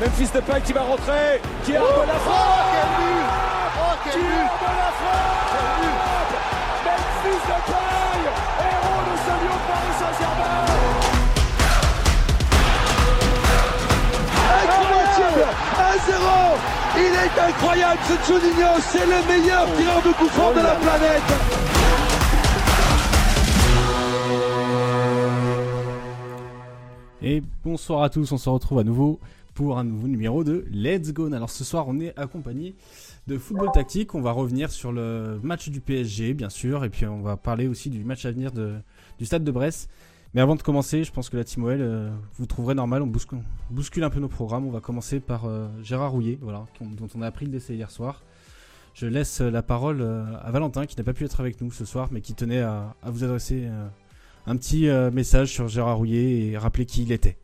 Memphis Depay qui va rentrer, qui a oh, la frappe Oh, quel but. Oh, quel Qui but. De la frappe Memphis Depay, héros de ce lion de Paris Saint-Germain. Incroyable. 1-0 Il est incroyable ce Juninho, c'est le meilleur tireur de coup franc de la planète. Et bonsoir à tous, on se retrouve à nouveau pour un nouveau numéro de Let's Go. Alors ce soir, on est accompagné de football tactique. On va revenir sur le match du PSG, bien sûr, et puis on va parler aussi du match à venir du stade de Brest. Mais avant de commencer, je pense que la Team euh, vous trouverez normal, on bouscule, un peu nos programmes. On va commencer par euh, Gérard Rouillet, voilà, dont on a appris le décès hier soir. Je laisse la parole euh, à Valentin, qui n'a pas pu être avec nous ce soir, mais qui tenait à, à vous adresser un petit message sur Gérard Rouillet et rappeler qui il était.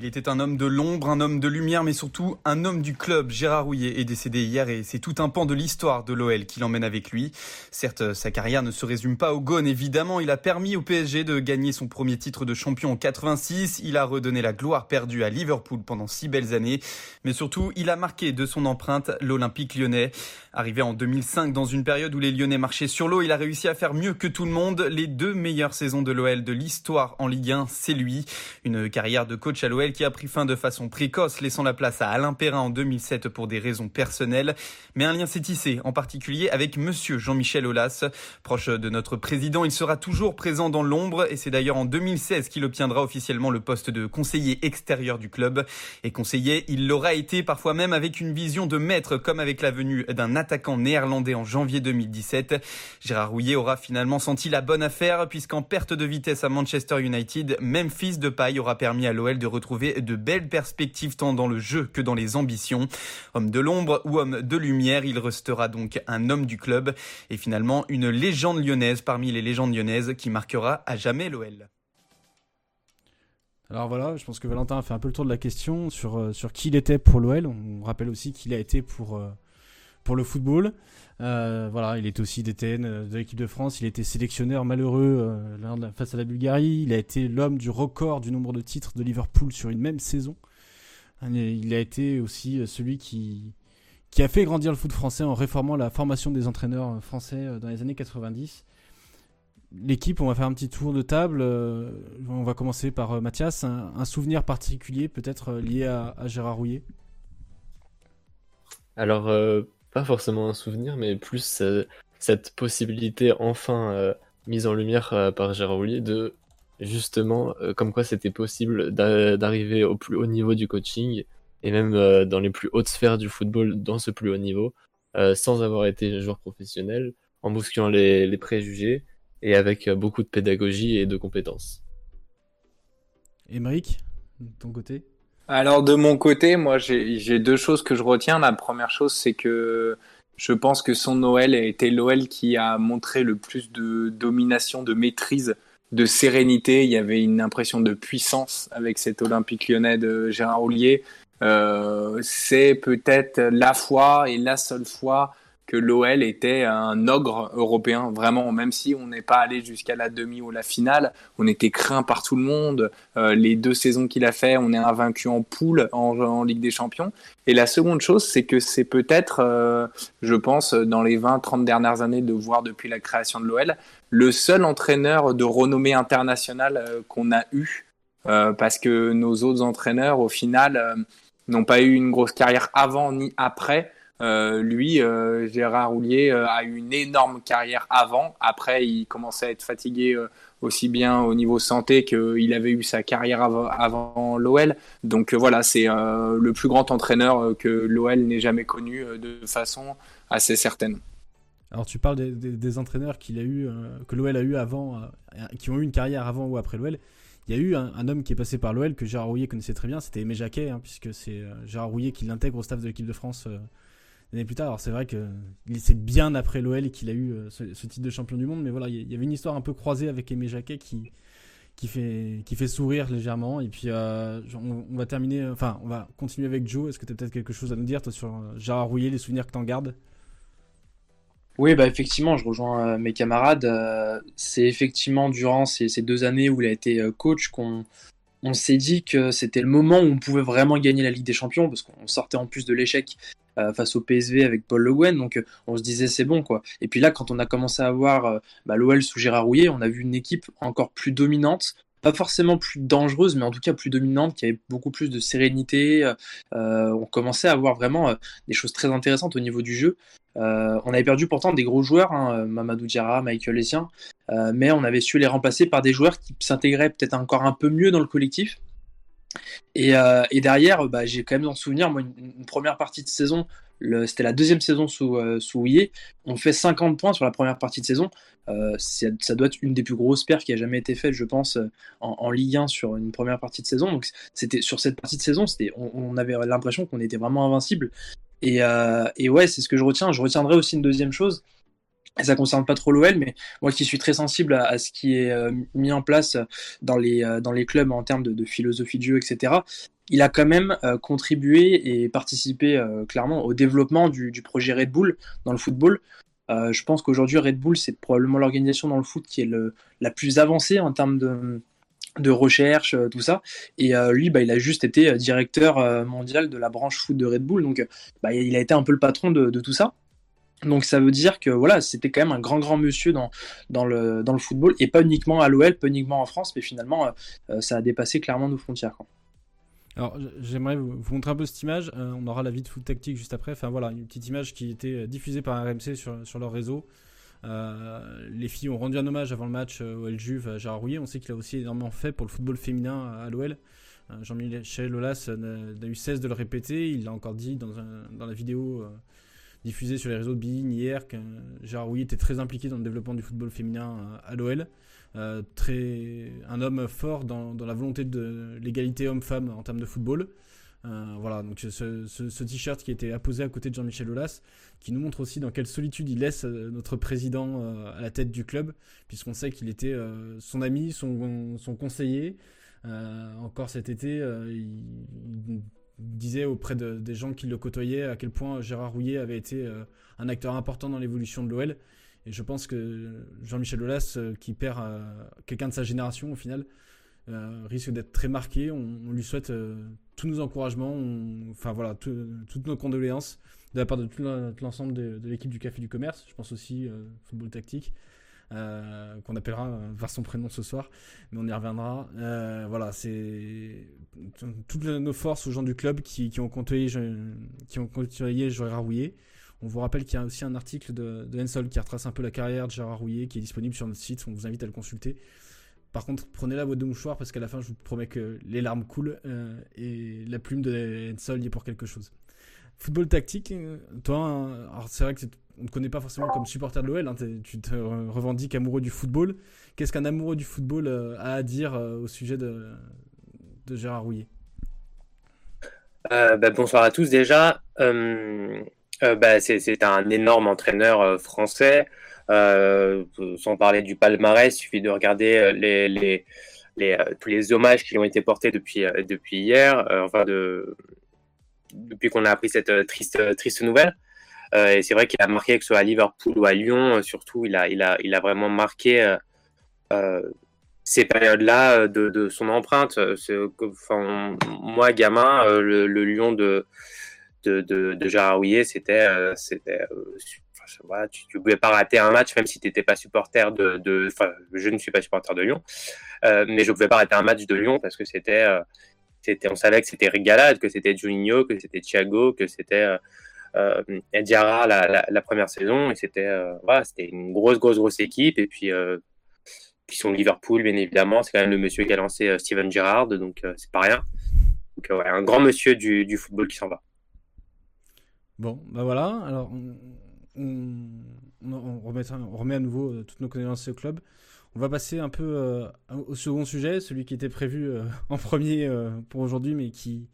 Il était un homme de l'ombre, un homme de lumière, mais surtout un homme du club. Gérard Rouillet est décédé hier et c'est tout un pan de l'histoire de l'OL qui l'emmène avec lui. Certes, sa carrière ne se résume pas au Gone, évidemment. Il a permis au PSG de gagner son premier titre de champion en 86. Il a redonné la gloire perdue à Liverpool pendant six belles années. Mais surtout, il a marqué de son empreinte l'Olympique lyonnais. Arrivé en 2005 dans une période où les Lyonnais marchaient sur l'eau, il a réussi à faire mieux que tout le monde. Les deux meilleures saisons de l'OL de l'histoire en Ligue 1, c'est lui. Une carrière de coach à l'OL qui a pris fin de façon précoce, laissant la place à Alain Perrin en 2007 pour des raisons personnelles. Mais un lien s'est tissé, en particulier avec monsieur Jean-Michel Aulas. Proche de notre président, il sera toujours présent dans l'ombre et c'est d'ailleurs en 2016 qu'il obtiendra officiellement le poste de conseiller extérieur du club. Et conseiller, il l'aura été parfois même avec une vision de maître comme avec la venue d'un attaquant néerlandais en janvier 2017. Gérard Rouillet aura finalement senti la bonne affaire puisqu'en perte de vitesse à Manchester United, Memphis Depay aura permis à l'OL de retrouver de belles perspectives tant dans le jeu que dans les ambitions. Homme de l'ombre ou homme de lumière, il restera donc un homme du club et finalement une légende lyonnaise parmi les légendes lyonnaises qui marquera à jamais l'OL. Alors voilà, je pense que Valentin a fait un peu le tour de la question sur, euh, sur qui il était pour l'OL. On rappelle aussi qu'il a été pour, euh, pour le football. Euh, voilà, il était aussi DTN de l'équipe de France. Il était sélectionneur malheureux euh, face à la Bulgarie. Il a été l'homme du record du nombre de titres de Liverpool sur une même saison. Il a été aussi celui qui, qui a fait grandir le foot français en réformant la formation des entraîneurs français dans les années 90. L'équipe, on va faire un petit tour de table. On va commencer par Mathias. Un, souvenir particulier peut-être lié à, Gérard Rouillet? Alors, euh, forcément un souvenir, mais plus euh, cette possibilité enfin euh, mise en lumière euh, par Gérard de justement comme quoi c'était possible d'arriver au plus haut niveau du coaching et même dans les plus hautes sphères du football dans ce plus haut niveau sans avoir été joueur professionnel en bousculant les, les préjugés et avec beaucoup de pédagogie et de compétences. Émeric, de ton côté? Alors de mon côté, moi j'ai deux choses que je retiens. La première chose, c'est que je pense que son Noël a été l'Oel qui a montré le plus de domination, de maîtrise, de sérénité. Il y avait une impression de puissance avec cet Olympique lyonnais de Gérard Houllier. Euh, c'est peut-être la fois et la seule fois que l'OL était un ogre européen, vraiment, même si on n'est pas allé jusqu'à la demi ou la finale, on était craint par tout le monde. Euh, les deux saisons qu'il a fait, on est invaincu en poule en, en, Ligue des Champions. Et la seconde chose, c'est que c'est peut-être, euh, je pense, dans les 20-30 dernières années de voir depuis la création de l'OL, le seul entraîneur de renommée internationale euh, qu'on a eu, euh, parce que nos autres entraîneurs, au final, n'ont pas eu une grosse carrière avant ni après. Euh, lui, euh, Gérard Roulier, euh, a eu une énorme carrière avant. Après, il commençait à être fatigué aussi bien au niveau santé qu'il avait eu sa carrière avant, l'OL. Donc voilà, c'est le plus grand entraîneur que l'OL n'ait jamais connu de façon assez certaine. Alors tu parles des, entraîneurs qu'il a eu, que l'OL a eu avant, qui ont eu une carrière avant ou après l'OL. Il y a eu un, un, homme qui est passé par l'OL que Gérard Rouillet connaissait très bien, c'était Aimé Jacquet, hein, puisque c'est Gérard Rouillet qui l'intègre au staff de l'équipe de France années plus tard. Alors c'est vrai que c'est bien après l'OL qu'il a eu ce, ce, titre de champion du monde, mais voilà, il y avait une histoire un peu croisée avec Aimé Jacquet qui fait sourire légèrement. Et puis euh, on, va terminer, enfin on va continuer avec Joe. Est-ce que tu as peut-être quelque chose à nous dire sur Gérard Rouillet, les souvenirs que t'en gardes? Oui, bah effectivement, je rejoins euh, mes camarades. Euh, c'est effectivement durant ces, deux années où il a été coach qu'on on s'est dit que c'était le moment où on pouvait vraiment gagner la Ligue des Champions, parce qu'on sortait en plus de l'échec euh, face au PSV avec Paul Le Guen, donc euh, on se disait c'est bon quoi. Et puis là, quand on a commencé à voir euh, bah, l'OL sous Gérard Rouillet, on a vu une équipe encore plus dominante, pas forcément plus dangereuse, mais en tout cas plus dominante, qui avait beaucoup plus de sérénité. on commençait à avoir vraiment des choses très intéressantes au niveau du jeu. on avait perdu pourtant des gros joueurs, hein, Mamadou Diarra, Michael Essien, mais on avait su les remplacer par des joueurs qui s'intégraient peut-être encore un peu mieux dans le collectif. Et, euh, et derrière, bah, j'ai quand même en souvenir, moi, une, première partie de saison, c'était la deuxième saison sous, euh, sous on fait 50 points sur la première partie de saison. Euh, ça doit être une des plus grosses pertes qui a jamais été faite, je pense, en, en, Ligue 1 sur une première partie de saison. Donc, c'était sur cette partie de saison, on, on avait l'impression qu'on était vraiment invincible. Euh, et ouais, c'est ce que je retiens. Je retiendrai aussi une deuxième chose, ça concerne pas trop l'OL, mais moi qui suis très sensible à, ce qui est euh, mis en place dans les, euh, dans les clubs en termes de, philosophie de jeu, etc., il a quand même euh, contribué et participé clairement au développement du, projet Red Bull dans le football. je pense qu'aujourd'hui, Red Bull, c'est probablement l'organisation dans le foot qui est la plus avancée en termes de, recherche, tout ça. Et lui, bah, il a juste été directeur mondial de la branche foot de Red Bull, donc bah, il a été un peu le patron de tout ça. Donc ça veut dire que voilà, c'était quand même un grand grand monsieur dans, dans, le, dans le football et pas uniquement à l'OL, pas uniquement en France, mais finalement euh, euh, ça a dépassé clairement nos frontières. Alors j'aimerais vous, montrer un peu cette image. Euh, on aura la vie de foot tactique juste après. Enfin voilà, une petite image qui était diffusée par RMC sur, sur leur réseau. les filles ont rendu un hommage avant le match au L Juve à Gérard Rouillet. On sait qu'il a aussi énormément fait pour le football féminin à l'OL. Jean-Michel Lolas n'a eu cesse de le répéter. Il l'a encore dit dans, dans la vidéo diffusé sur les réseaux de Bein hier que Rouillet était très impliqué dans le développement du football féminin à l'OL. Euh, très, un homme fort dans, la volonté de l'égalité homme-femme en termes de football. Euh, voilà, donc ce, ce, t-shirt qui était apposé à côté de Jean-Michel Aulas, qui nous montre aussi dans quelle solitude il laisse euh, notre président à la tête du club, puisqu'on sait qu'il était son ami, son, son conseiller. encore cet été, il, disait auprès des gens qui le côtoyaient à quel point Gérard Rouillet avait été euh, un acteur important dans l'évolution de l'OL. Et je pense que Jean-Michel Aulas, euh, qui perd euh, quelqu'un de sa génération au final, risque d'être très marqué. On, lui souhaite tous nos encouragements, enfin voilà, toutes nos condoléances de la part de l'ensemble de, l'équipe du Café du Commerce. Je pense aussi football tactique. Euh, qu'on appellera euh, par son prénom ce soir, mais on y reviendra. Euh, voilà, c'est toutes nos forces aux gens du club qui, ont côtoyé, qui ont Gérard Rouillet. On vous rappelle qu'il y a aussi un article de, de qui retrace un peu la carrière de Gérard Rouillet qui est disponible sur notre site. On vous invite à le consulter. Par contre, prenez la boîte de mouchoirs parce qu'à la fin, je vous promets que les larmes coulent et la plume de Ensol y est pour quelque chose. Football tactique, toi, alors c'est vrai que on ne connaît pas forcément comme supporter de l'OL, hein, tu te revendiques amoureux du football. Qu'est-ce qu'un amoureux du football euh, a à dire euh, au sujet de, de Gérard Rouillet? Euh, bah, Bonsoir à tous déjà. Bah, c'est un énorme entraîneur français. sans parler du palmarès, il suffit de regarder tous les hommages qui ont été portés depuis, hier, enfin de, depuis qu'on a appris cette triste nouvelle. Euh, et c'est vrai qu'il a marqué, que ce soit à Liverpool ou à Lyon, euh, surtout, il a, il a, il a vraiment marqué euh, ces périodes-là de, de, son empreinte. Moi, gamin, le, le, Lyon de, de, de, de Gérard c'était, tu ne pouvais pas rater un match, même si tu n'étais pas supporter de, Enfin, je ne suis pas supporter de Lyon, mais je ne pouvais pas rater un match de Lyon parce que c'était, c'était on savait que c'était Rigalade, que c'était Juninho, que c'était Thiago, que c'était euh, Diarra la, première saison et c'était euh, voilà, c'était une grosse grosse grosse équipe et puis euh, sont Liverpool bien évidemment c'est quand même le monsieur qui a lancé euh, Steven Gerrard donc c'est pas rien. Un grand monsieur du, football qui s'en va. Bon bah voilà alors on, remet, on remet à nouveau toutes nos connaissances au club. On va passer un peu au second sujet, celui qui était prévu en premier pour aujourd'hui, mais qui,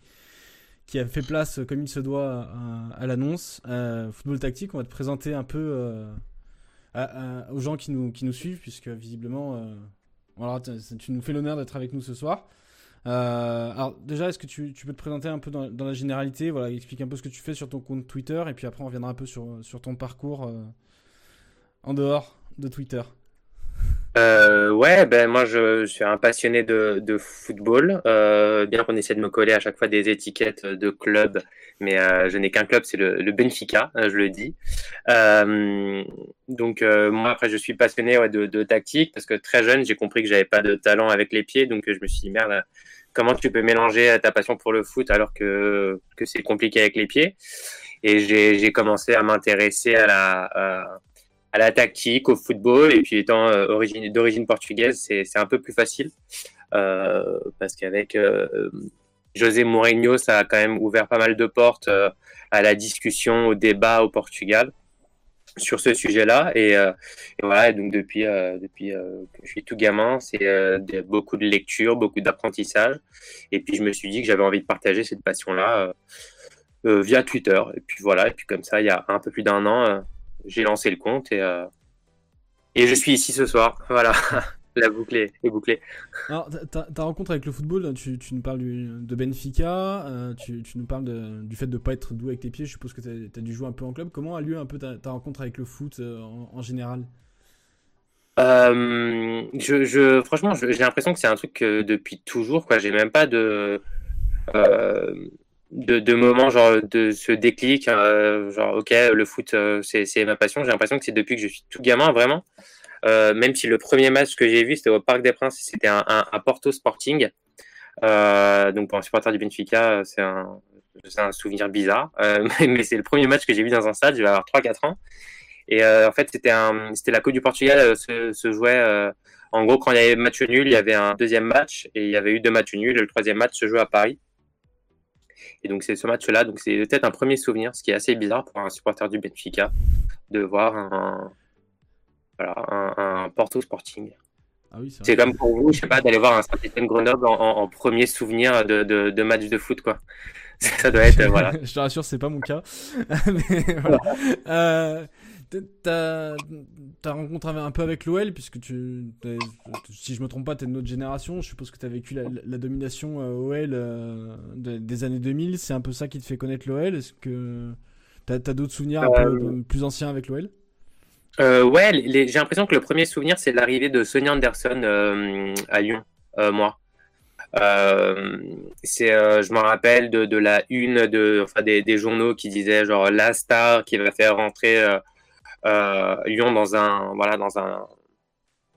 qui a fait place comme il se doit à, l'annonce. Euh, football tactique, on va te présenter un peu euh, aux gens qui nous, qui nous suivent, puisque visiblement, euh, tu nous fais l'honneur d'être avec nous ce soir. alors déjà, est-ce que tu, tu, peux te présenter un peu dans, dans, la généralité, voilà, explique un peu ce que tu fais sur ton compte Twitter, et puis après on reviendra un peu sur, sur ton parcours en dehors de Twitter. Euh, ouais, ben moi je, suis un passionné de, de football. Euh, bien qu'on essaie de me coller à chaque fois des étiquettes de club, mais euh, je n'ai qu'un club, c'est le, le, Benfica, euh, je le dis. Euh, donc moi après je suis passionné ouais, de, de, tactique parce que très jeune j'ai compris que j'avais pas de talent avec les pieds, donc je me suis dit merde, comment tu peux mélanger ta passion pour le foot alors que que c'est compliqué avec les pieds? Et j'ai commencé à m'intéresser à la à, à la tactique, au football. Et puis étant euh, d'origine portugaise, c'est un peu plus facile euh, parce qu'avec euh, José Mourinho, ça a quand même ouvert pas mal de portes à la discussion, au débat au Portugal sur ce sujet-là. Et, voilà, donc depuis, depuis que je suis tout gamin, c'est beaucoup de lecture, beaucoup d'apprentissage. Et puis je me suis dit que j'avais envie de partager cette passion-là via Twitter. Et puis voilà, et puis comme ça, il y a un peu plus d'un an, j'ai lancé le compte et, euh, et je suis ici ce soir. Voilà, la boucle est, bouclée. Alors, ta, rencontre avec le football, tu, tu nous parles de Benfica, euh, tu, tu, nous parles du fait de ne pas être doux avec tes pieds, je suppose que tu as, dû jouer un peu en club. Comment a lieu un peu ta, rencontre avec le foot euh, en, général? Je, je, franchement, j'ai l'impression que c'est un truc que depuis toujours. Quoi, j'ai même pas de de, de moments genre de ce déclic euh, genre ok le foot euh, c'est ma passion. J'ai l'impression que c'est depuis que je suis tout gamin vraiment. Euh, même si le premier match que j'ai vu c'était au Parc des Princes c'était un, un, Porto Sporting. Donc pour un supporter du Benfica c'est un un souvenir bizarre. Mais c'est le premier match que j'ai vu dans un stade je vais avoir 3-4 ans. Et en fait c'était un c'était la Coupe du Portugal se, se jouait en gros quand il y avait match nul il y avait un deuxième match et il y avait eu deux matchs nuls. Le troisième match se jouait à Paris et donc c'est ce match-là, donc c'est peut-être un premier souvenir, ce qui est assez bizarre pour un supporter du Benfica, de voir un, voilà, un, Porto Sporting. Ah oui, c'est comme pour vous, je sais pas, d'aller voir un Saint-Etienne Grenoble en, premier souvenir de, de, match de foot, quoi. Ça doit être, voilà. je te rassure, c'est pas mon cas. Mais, voilà. euh, ta, ta rencontre un peu avec l'OL, puisque tu, si je me trompe pas, tu es de notre génération. Je suppose que tu as vécu la, domination euh, OL euh, des années 2000. C'est un peu ça qui te fait connaître l'OL. Est-ce que tu as, d'autres souvenirs un peu euh, plus anciens avec l'OL Ouais, j'ai l'impression que le premier souvenir, c'est l'arrivée de Sonia Anderson à Lyon, moi. c'est, je me rappelle de, de, la une de, enfin, des, des, journaux qui disaient genre la star qui va faire rentrer euh, Lyon dans un voilà dans un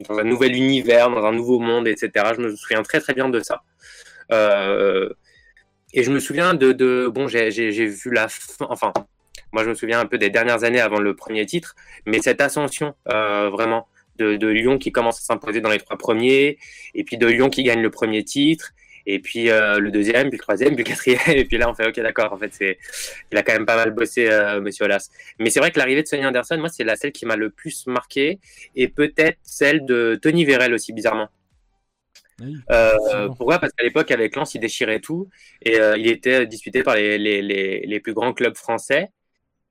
dans un nouvel univers, dans un nouveau monde, etc. Je me souviens très très bien de ça. Euh, et je me souviens de, de bon, j'ai vu la fin, enfin, moi je me souviens un peu des dernières années avant le premier titre, mais cette ascension euh, vraiment de, de, Lyon qui commence à s'imposer dans les trois premiers, et puis de Lyon qui gagne le premier titre, et puis euh, le deuxième, puis le troisième, puis le quatrième, et puis là on fait ok d'accord. En fait, c'est il a quand même pas mal bossé, euh, Monsieur Olas. Mais c'est vrai que l'arrivée de Sonny Anderson, moi c'est la celle qui m'a le plus marqué, et peut-être celle de Tony Vérel aussi bizarrement. euh, pourquoi? Parce qu'à l'époque, avec Lens, il déchirait tout et euh, il était disputé par les, les, les, les, plus grands clubs français.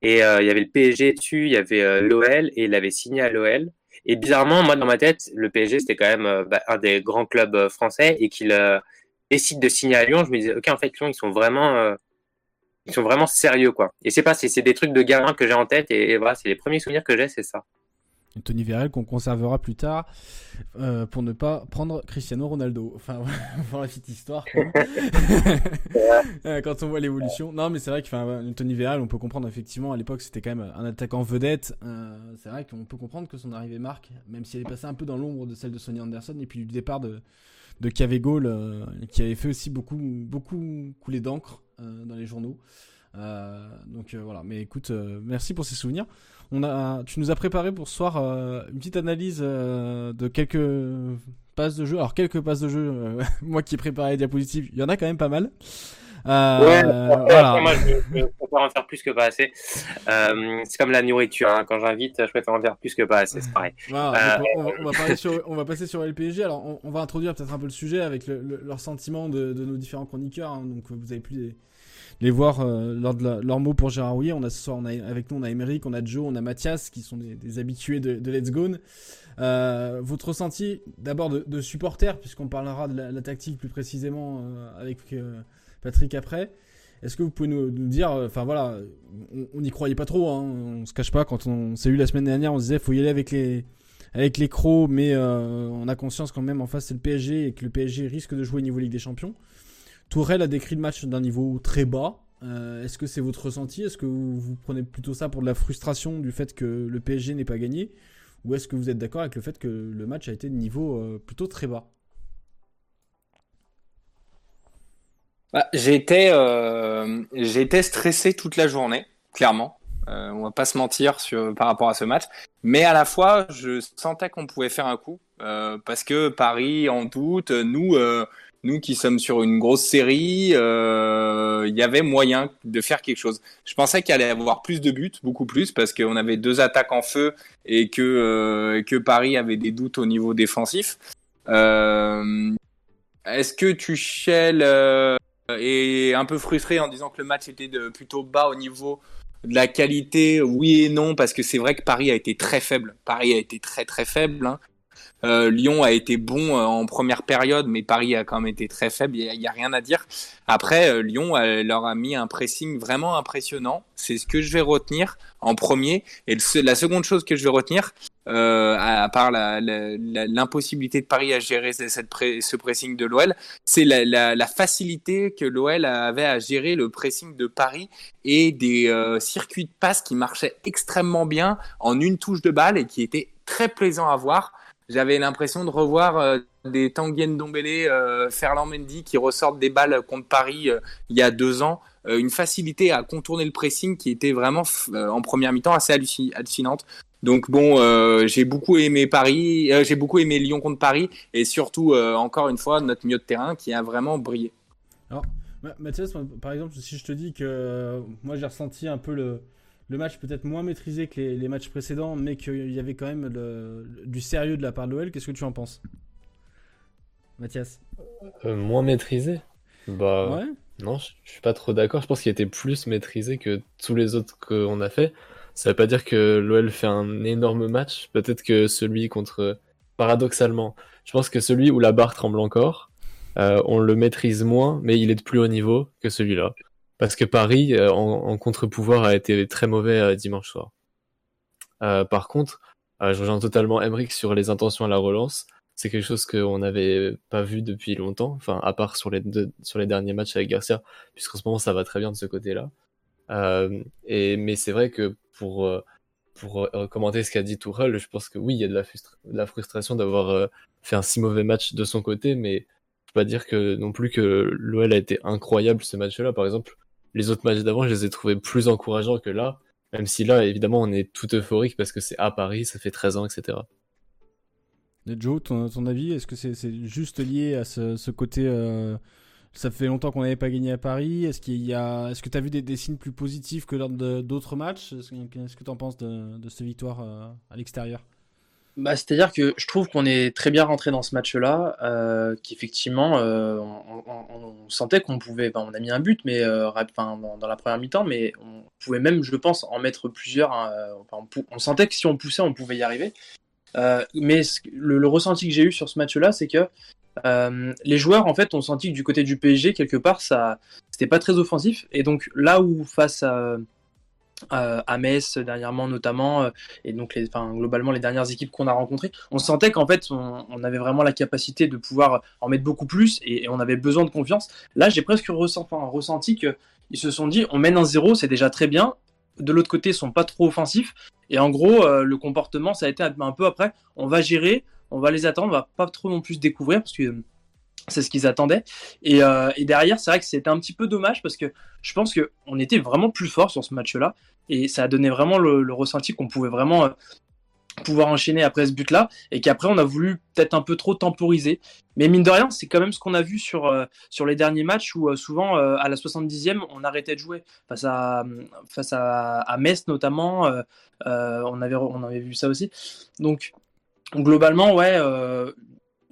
Et euh, il y avait le PSG dessus, il y avait euh, l'OL et il avait signé à l'OL. Et bizarrement, moi, dans ma tête, le PSG, c'était quand même bah, un des grands clubs français et qu'il décide de signer à Lyon, je me disais, ok, en fait, Lyon, ils sont vraiment, euh, ils sont vraiment sérieux, quoi. Et c'est pas, c'est des trucs de gamin que j'ai en tête, et, voilà, c'est les premiers souvenirs que j'ai, c'est ça. Tony Vérel qu'on conservera plus tard euh, pour ne pas prendre Cristiano Ronaldo. Enfin, pour la petite histoire. Euh, quand on voit l'évolution. Non, mais c'est vrai que Tony Vérel, on peut comprendre effectivement à l'époque c'était quand même un attaquant vedette. c'est vrai qu'on peut comprendre que son arrivée marque, même si elle est passée un peu dans l'ombre de celle de Sonny Anderson et puis du départ de, de Cavego qui avait fait aussi beaucoup, beaucoup couler d'encre euh, dans les journaux. Euh, donc euh, voilà, mais écoute, merci pour ces souvenirs. On a, tu nous as préparé pour ce soir une petite analyse de quelques passes de jeu. Alors quelques passes de jeu, moi qui ai préparé les diapositives, il y en a quand même pas mal. Euh, ouais, voilà. moi, je, préfère en faire plus que pas assez. Euh, c'est comme la nourriture. Hein. Quand j'invite, je préfère en faire plus que pas assez. C'est pareil. Voilà, euh, on, va, sur, on, va, passer sur LPG. Alors, on, va introduire peut-être un peu le sujet avec le, leurs sentiments de, de, nos différents chroniqueurs. Hein. Donc, vous avez pu les, les voir euh, lors de leurs mots pour Gérard Rouillet. On a ce soir, on a, avec nous, on a Émeric, on a Joe, on a Mathias, qui sont des, des habitués de, de Let's Go. Euh, votre ressenti d'abord de, de supporter, puisqu'on parlera de la, la, tactique plus précisément avec Patrick après. Est-ce que vous pouvez nous, dire, euh, enfin voilà, on n'y croyait pas trop, hein, on se cache pas, quand on s'est eu la semaine dernière, on se disait faut y aller avec les, avec les crocs, mais on a conscience quand même en face c'est le PSG et que le PSG risque de jouer au niveau Ligue des Champions. Tourelle a décrit le match d'un niveau très bas. Est-ce que c'est votre ressenti? Est-ce que vous, vous, prenez plutôt ça pour de la frustration du fait que le PSG n'ait pas gagné? Ou est-ce que vous êtes d'accord avec le fait que le match a été de niveau plutôt très bas? Bah, j'étais, euh, stressé toute la journée, clairement. Euh, on va pas se mentir sur, par rapport à ce match. Mais à la fois, je sentais qu'on pouvait faire un coup. Euh, parce que Paris en doute, nous, euh, nous qui sommes sur une grosse série, euh, il y avait moyen de faire quelque chose. Je pensais qu'il allait y avoir plus de buts, beaucoup plus, parce qu'on avait deux attaques en feu et que, euh, que Paris avait des doutes au niveau défensif. Est-ce que Tuchel et un peu frustré en disant que le match était de, plutôt bas au niveau de la qualité, oui et non, parce que c'est vrai que Paris a été très faible. Paris a été très très faible. Hein. Euh, Lyon a été bon euh, en première période, mais Paris a quand même été très faible. Il n'y a, rien à dire. Après, euh, Lyon leur a mis un pressing vraiment impressionnant. C'est ce que je vais retenir en premier. Et la seconde chose que je vais retenir, euh, à, part l'impossibilité de Paris à gérer cette ce pressing de l'OL, c'est la, la, facilité que l'OL avait à gérer le pressing de Paris et des euh, circuits de passe qui marchaient extrêmement bien en une touche de balle et qui étaient très plaisants à voir. J'avais l'impression de revoir euh, des Tanguy Ndombele, euh, Ferland Mendy qui ressortent des balles contre Paris euh, il y a deux ans. une facilité à contourner le pressing qui était vraiment en première mi-temps assez hallucinante. Donc bon, j'ai beaucoup aimé Paris, j'ai beaucoup aimé Lyon contre Paris et surtout encore une fois notre milieu de terrain qui a vraiment brillé. Alors Mathias, par exemple, si je te dis que moi j'ai ressenti un peu le, le match peut-être moins maîtrisé que les, matchs précédents, mais qu'il y avait quand même du sérieux de la part de l'OL. Qu'est-ce que tu en penses? Mathias? Euh, Moins maîtrisé? Bah ouais. non, je, suis pas trop d'accord. Je pense qu'il était plus maîtrisé que tous les autres qu'on a fait. Ça veut pas dire que l'OL fait un énorme match. Peut-être que celui contre, paradoxalement, je pense que celui où la barre tremble encore, euh, on le maîtrise moins, mais il est de plus haut niveau que celui-là. Parce que Paris, euh, en, contre-pouvoir, a été très mauvais euh, dimanche soir. Euh, par contre, je rejoins totalement Emmerich sur les intentions à la relance. C'est quelque chose qu'on n'avait pas vu depuis longtemps, enfin, à part sur les, sur les derniers matchs avec Garcia, puisqu'en ce moment, ça va très bien de ce côté-là. Et, mais c'est vrai que pour, pour commenter ce qu'a dit Tourelle, je pense que oui, il y a de la, frustration d'avoir fait un si mauvais match de son côté, mais peux pas dire que non plus que l'OL a été incroyable ce match-là. Par exemple, les autres matchs d'avant, je les ai trouvés plus encourageants que là. Même si là, évidemment, on est tout euphorique parce que c'est à Paris, ça fait 13 ans, etc. Joe, ton, avis, est-ce que c'est juste lié à ce, côté euh, Ça fait longtemps qu'on n'avait pas gagné à Paris. Est-ce qu'il y a, est-ce que tu as vu des, signes plus positifs que lors d'autres matchs? Qu'est-ce que tu en penses de, cette victoire euh, à l'extérieur? Bah, C'est-à-dire que je trouve qu'on est très bien rentré dans ce match-là, euh, qu'effectivement, euh, on, sentait qu'on pouvait, on a mis un but, mais euh, dans, la première mi-temps, mais on pouvait même, je pense, en mettre plusieurs. Hein, on, sentait que si on poussait, on pouvait y arriver. mais le, ressenti que j'ai eu sur ce match-là, c'est que les joueurs, en fait, ont senti que du côté du PSG, quelque part, ça, c'était pas très offensif. Et donc là où face à euh, à Metz dernièrement notamment, euh, et donc globalement les dernières équipes qu'on a rencontrées, on sentait qu'en fait on, avait vraiment la capacité de pouvoir en mettre beaucoup plus et, on avait besoin de confiance. Là j'ai presque ressenti, enfin, ressenti qu'ils se sont dit on mène un zéro, c'est déjà très bien. De l'autre côté, ils sont pas trop offensifs et en gros euh, le comportement ça a été un peu après. On va gérer, on va les attendre, on va pas trop non plus découvrir parce que c'est ce qu'ils attendaient. Et, euh, et derrière, c'est vrai que c'était un petit peu dommage parce que je pense qu'on était vraiment plus fort sur ce match-là. Et ça a donné vraiment le, ressenti qu'on pouvait vraiment euh, pouvoir enchaîner après ce but-là. Et qu'après, on a voulu peut-être un peu trop temporiser. Mais mine de rien, c'est quand même ce qu'on a vu sur, euh, sur les derniers matchs où souvent, à la 70e, on arrêtait de jouer. Face à, face à Metz notamment, on, avait, on avait vu ça aussi. Donc, globalement, ouais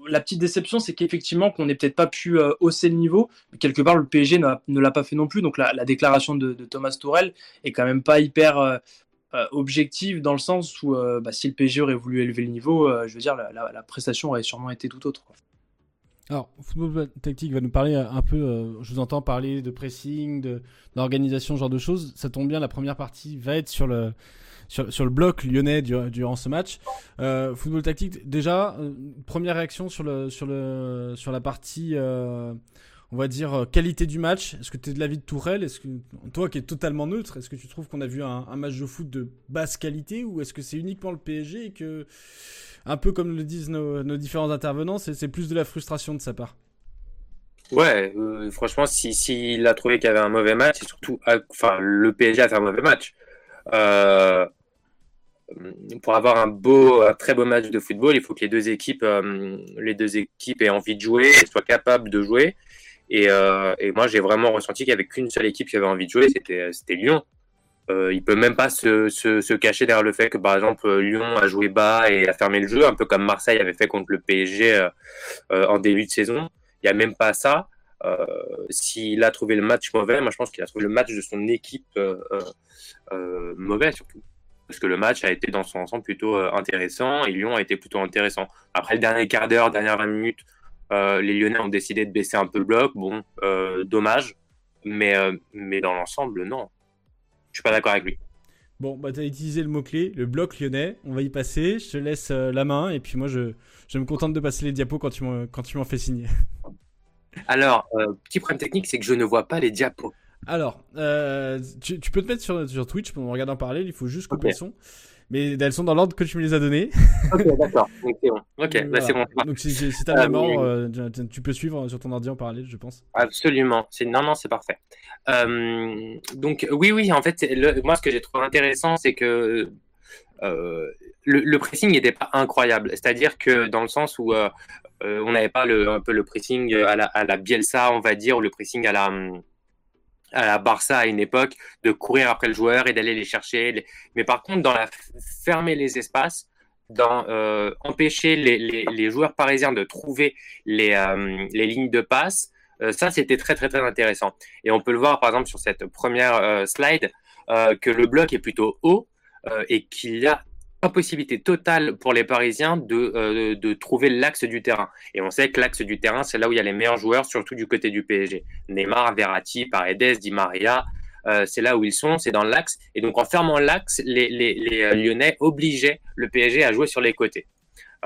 la petite déception, c'est qu'effectivement, qu'on n'ait peut-être pas pu euh, hausser le niveau. quelque part, le PSG ne l'a pas fait non plus. Donc la, déclaration de, Thomas Tourel est quand même pas hyper euh, euh, objective dans le sens où bah, si le PSG aurait voulu élever le niveau, je veux dire, la, prestation aurait sûrement été tout autre. Alors, Football Tactique va nous parler un peu, je vous entends parler de pressing, d'organisation, ce genre de choses. Ça tombe bien, la première partie va être sur le, sur, le bloc lyonnais durant, ce match. Euh, football tactique, déjà, euh, première réaction sur, la partie, euh, on va dire, qualité du match. Est-ce que tu es de l'avis de Tourelle? Est-ce que toi qui es totalement neutre, est-ce que tu trouves qu'on a vu un, match de foot de basse qualité ou est-ce que c'est uniquement le PSG et que, un peu comme le disent nos, différents intervenants, c'est plus de la frustration de sa part? Ouais, franchement, si s'il a trouvé qu'il y avait un mauvais match, c'est surtout, enfin, le PSG a fait un mauvais match. Euh, pour avoir un beau, un très beau match de football, il faut que les deux équipes, euh, les deux équipes aient envie de jouer, soient capables de jouer. Et, euh, et moi, j'ai vraiment ressenti qu'il n'y avait qu'une seule équipe qui avait envie de jouer, c'était Lyon. Euh, il peut même pas se, se, cacher derrière le fait que, par exemple, Lyon a joué bas et a fermé le jeu, un peu comme Marseille avait fait contre le PSG en début de saison. Il n'y a même pas ça. Euh, S'il a trouvé le match mauvais, moi je pense qu'il a trouvé le match de son équipe euh, euh, mauvais surtout. Parce que le match a été dans son ensemble plutôt intéressant et Lyon a été plutôt intéressant. Après le dernier quart d'heure, dernière 20 minutes, les Lyonnais ont décidé de baisser un peu le bloc. Bon, dommage. Mais, mais dans l'ensemble, non. Je suis pas d'accord avec lui. Bon, bah, tu as utilisé le mot-clé, le bloc lyonnais. On va y passer. Je te laisse la main et puis moi, je, je me contente de passer les diapos quand tu m'en fais signer. Alors, euh, petit problème technique, c'est que je ne vois pas les diapos. Alors, euh, tu, tu, peux te mettre sur, sur Twitch pour me regarder en parler. Il faut juste couper okay. le son. Mais elles sont dans l'ordre que tu me les as données. Ok, d'accord. Donc c'est bon. Ok, bah, c'est bon. Donc si, si t'as la euh, tu peux suivre sur ton ordi en parallèle, je pense. Absolument. C'est non, non, c'est parfait. Euh, donc oui, oui. En fait, le... moi, ce que j'ai trouvé intéressant, c'est que euh, le, le, pressing n'était pas incroyable. C'est-à-dire que dans le sens où euh, on n'avait pas un peu le pressing à la, Bielsa, on va dire, ou le pressing à la à la Barça à une époque, de courir après le joueur et d'aller les chercher. Mais par contre, dans la fermer les espaces, dans euh, empêcher les, joueurs parisiens de trouver les, euh, les lignes de passe, ça c'était très très très intéressant. Et on peut le voir par exemple sur cette première slide que le bloc est plutôt haut et qu'il y a impossibilité totale pour les Parisiens de, euh, de trouver l'axe du terrain. Et on sait que l'axe du terrain, c'est là où il y a les meilleurs joueurs, surtout du côté du PSG. Neymar, Verratti, Paredes, Di Maria, euh, c'est là où ils sont, c'est dans l'axe. Et donc en fermant l'axe, les, les, les, Lyonnais obligeaient le PSG à jouer sur les côtés.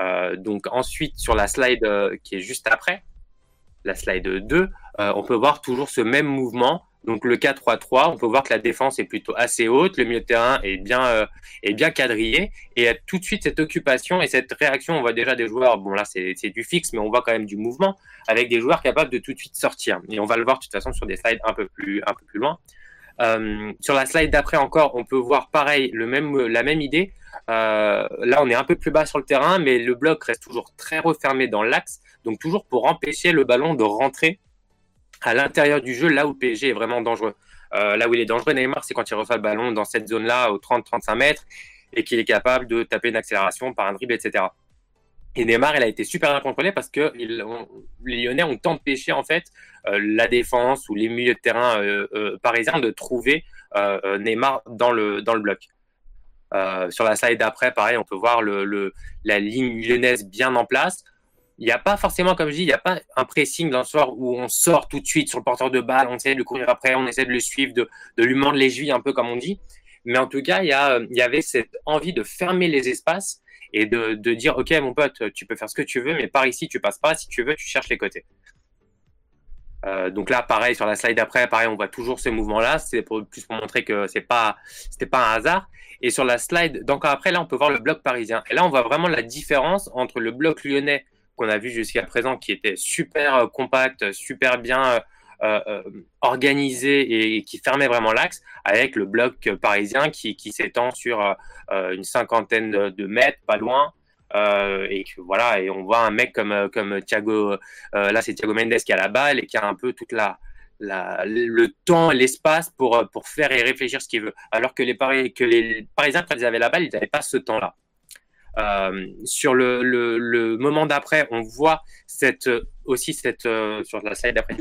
Euh, donc ensuite, sur la slide qui est juste après, la slide 2, on peut voir toujours ce même mouvement donc le 4-3-3, on peut voir que la défense est plutôt assez haute, le milieu de terrain est bien, euh, est bien quadrillé, et il y a tout de suite cette occupation et cette réaction. On voit déjà des joueurs, bon là c'est du fixe, mais on voit quand même du mouvement, avec des joueurs capables de tout de suite sortir. Et on va le voir de toute façon sur des slides un peu plus, un peu plus loin. Euh, sur la slide d'après encore, on peut voir pareil, le même, la même idée. Euh, là, on est un peu plus bas sur le terrain, mais le bloc reste toujours très refermé dans l'axe, donc toujours pour empêcher le ballon de rentrer à l'intérieur du jeu, là où PSG est vraiment dangereux. Euh, là où il est dangereux, Neymar, c'est quand il reçoit le ballon dans cette zone-là, aux 30-35 mètres, et qu'il est capable de taper une accélération par un dribble, etc. Et Neymar, il a été super bien contrôlé parce que les Lyonnais ont empêché en fait euh, la défense ou les milieux de terrain euh, parisiens de trouver Neymar dans le dans le bloc. sur la slide d'après, pareil, on peut voir la ligne lyonnaise bien en place il n'y a pas forcément, comme je dis, il n'y a pas un pressing dans le soir où on sort tout de suite sur le porteur de balle, on essaie de le courir après, on essaie de le suivre, de, de lui mordre les chevilles, un peu comme on dit. Mais en tout cas, il y, y avait cette envie de fermer les espaces et de, dire, OK, mon pote, tu peux faire ce que tu veux, mais par ici, tu passes pas. Si tu veux, tu cherches les côtés. Euh, donc là, pareil, sur la slide d'après, pareil, on voit toujours ce mouvement-là. C'est plus pour montrer que c'est pas, pas un hasard. Et sur la slide d'encore après, là, on peut voir le bloc parisien. Et là, on voit vraiment la différence entre le bloc lyonnais qu'on a vu jusqu'à présent, qui était super euh, compact, super bien euh, euh, organisé et, qui fermait vraiment l'axe, avec le bloc parisien qui, s'étend sur euh, une cinquantaine de, mètres, pas loin. Euh, et voilà, et on voit un mec comme comme Thiago, là c'est Thiago Mendes qui a la balle et qui a un peu toute la la, le temps, l'espace pour, pour faire et réfléchir ce qu'il veut. Alors que les, Paris, que les Parisiens, quand ils avaient la balle, ils n'avaient pas ce temps-là. Euh, sur le, moment d'après, on voit cette aussi cette euh, sur la slide d'après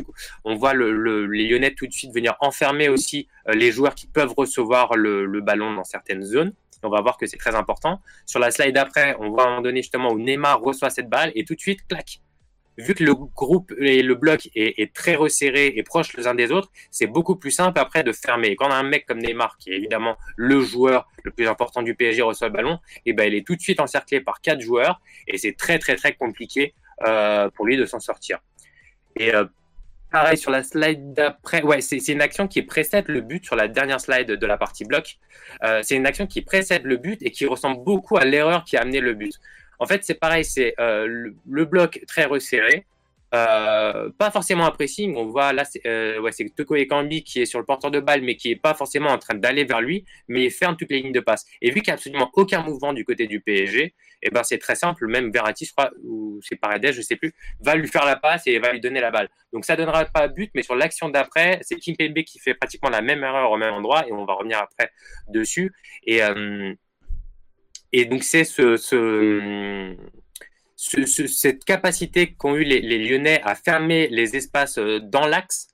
on voit le, le, les Lyonnais tout de suite venir enfermer aussi euh, les joueurs qui peuvent recevoir le, le ballon dans certaines zones. On va voir que c'est très important. Sur la slide d'après, on voit à un moment donné justement où Neymar reçoit cette balle et tout de suite, clac, vu que le groupe et le bloc est, très resserré et proche les uns des autres, c'est beaucoup plus simple après de fermer. quand un mec comme Neymar, qui est évidemment le joueur le plus important du PSG, reçoit le ballon, et eh ben il est tout de suite encerclé par quatre joueurs et c'est très très très compliqué euh, pour lui de s'en sortir. Et euh, pareil sur la slide d'après, ouais, c'est une action qui précède le but sur la dernière slide de la partie bloc. Euh, c'est une action qui précède le but et qui ressemble beaucoup à l'erreur qui a amené le but. En fait, c'est pareil, c'est le, le, bloc très resserré, euh, pas forcément un pressing. On voit là, c'est euh, ouais, Toko Ekambi qui est sur le porteur de balle, mais qui est pas forcément en train d'aller vers lui, mais il ferme toutes les lignes de passe. Et vu qu'il n'y a absolument aucun mouvement du côté du PSG, et eh ben c'est très simple. Même Verratti, je crois, ou c'est Paredes, je sais plus, va lui faire la passe et va lui donner la balle. Donc ça donnera pas but, mais sur l'action d'après, c'est Kimpembe qui fait pratiquement la même erreur au même endroit, et on va revenir après dessus. Et euh, et donc c'est ce, ce cette capacité qu'ont eu les, Lyonnais à fermer les espaces euh, dans l'axe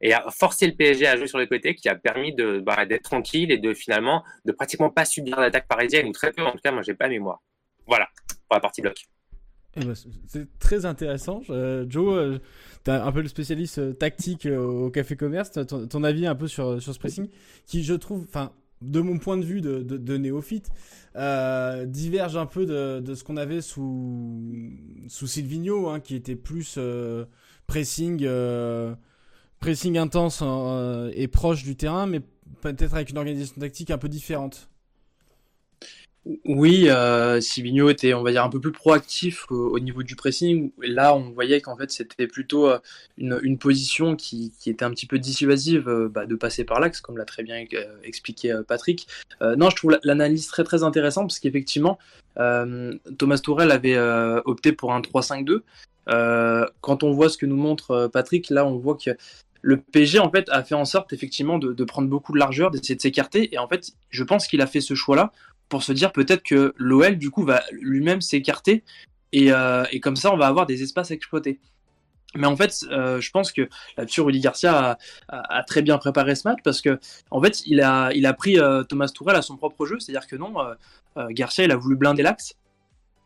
et à forcer le PSG à jouer sur les côtés qui a permis bah, d'être tranquille et de finalement de pratiquement pas subir l'attaque parisienne ou très peu. En tout cas moi j'ai pas mémoire. Voilà pour la partie bloc. Eh ben, c'est très intéressant. Euh, Joe euh, tu es un peu le spécialiste tactique au Café Commerce. Ton, avis un peu sur, sur ce pressing qui je trouve enfin de mon point de vue de, néophyte, euh, diverge un peu de, de ce qu'on avait sous, sous Silvino, hein, qui était plus euh, pressing, euh, pressing intense et proche du terrain, mais peut-être avec une organisation tactique un peu différente. Oui, euh, Sivigno était, un peu plus proactif au, niveau du pressing. Là, on voyait qu'en fait, c'était plutôt euh, une, position qui, était un petit peu dissuasive euh, bah, de passer par l'axe, comme l'a très bien euh, expliqué Patrick. non, je trouve l'analyse très très intéressante parce qu'effectivement, Thomas Tourel avait opté pour un 3-5-2. quand on voit ce que nous montre Patrick, là, on voit que le PSG en fait a fait en sorte effectivement de, de prendre beaucoup de largeur, d'essayer de s'écarter. Et en fait, je pense qu'il a fait ce choix-là pour se dire peut-être que l'OL du coup va lui-même s'écarter et, euh, et, comme ça on va avoir des espaces à exploiter. Mais en fait, euh, je pense que là-dessus, Rudy Garcia a, très bien préparé ce match parce que, en fait, il a, pris euh, Thomas Tourel à son propre jeu. C'est-à-dire que non, Garcia, il a voulu blinder l'axe.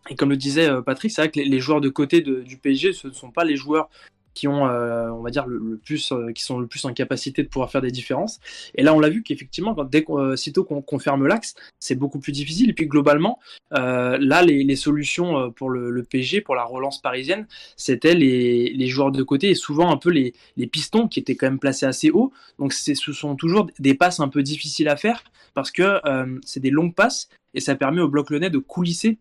Et comme le disait Patrick, c'est vrai que les, joueurs de côté du PSG, ce ne sont pas les joueurs qui ont, euh, on va dire, le, plus, euh, qui sont le plus en capacité de pouvoir faire des différences. Et là, on l'a vu qu'effectivement, dès euh, sitôt qu'on ferme l'axe, c'est beaucoup plus difficile. Et puis globalement, là, les, solutions pour le, le, PSG, pour la relance parisienne, c'était les, joueurs de côté et souvent un peu les, les, pistons qui étaient quand même placés assez haut. Donc, ce sont toujours des passes un peu difficiles à faire parce que c'est des longues passes et ça permet au bloc lyonnais de coulisser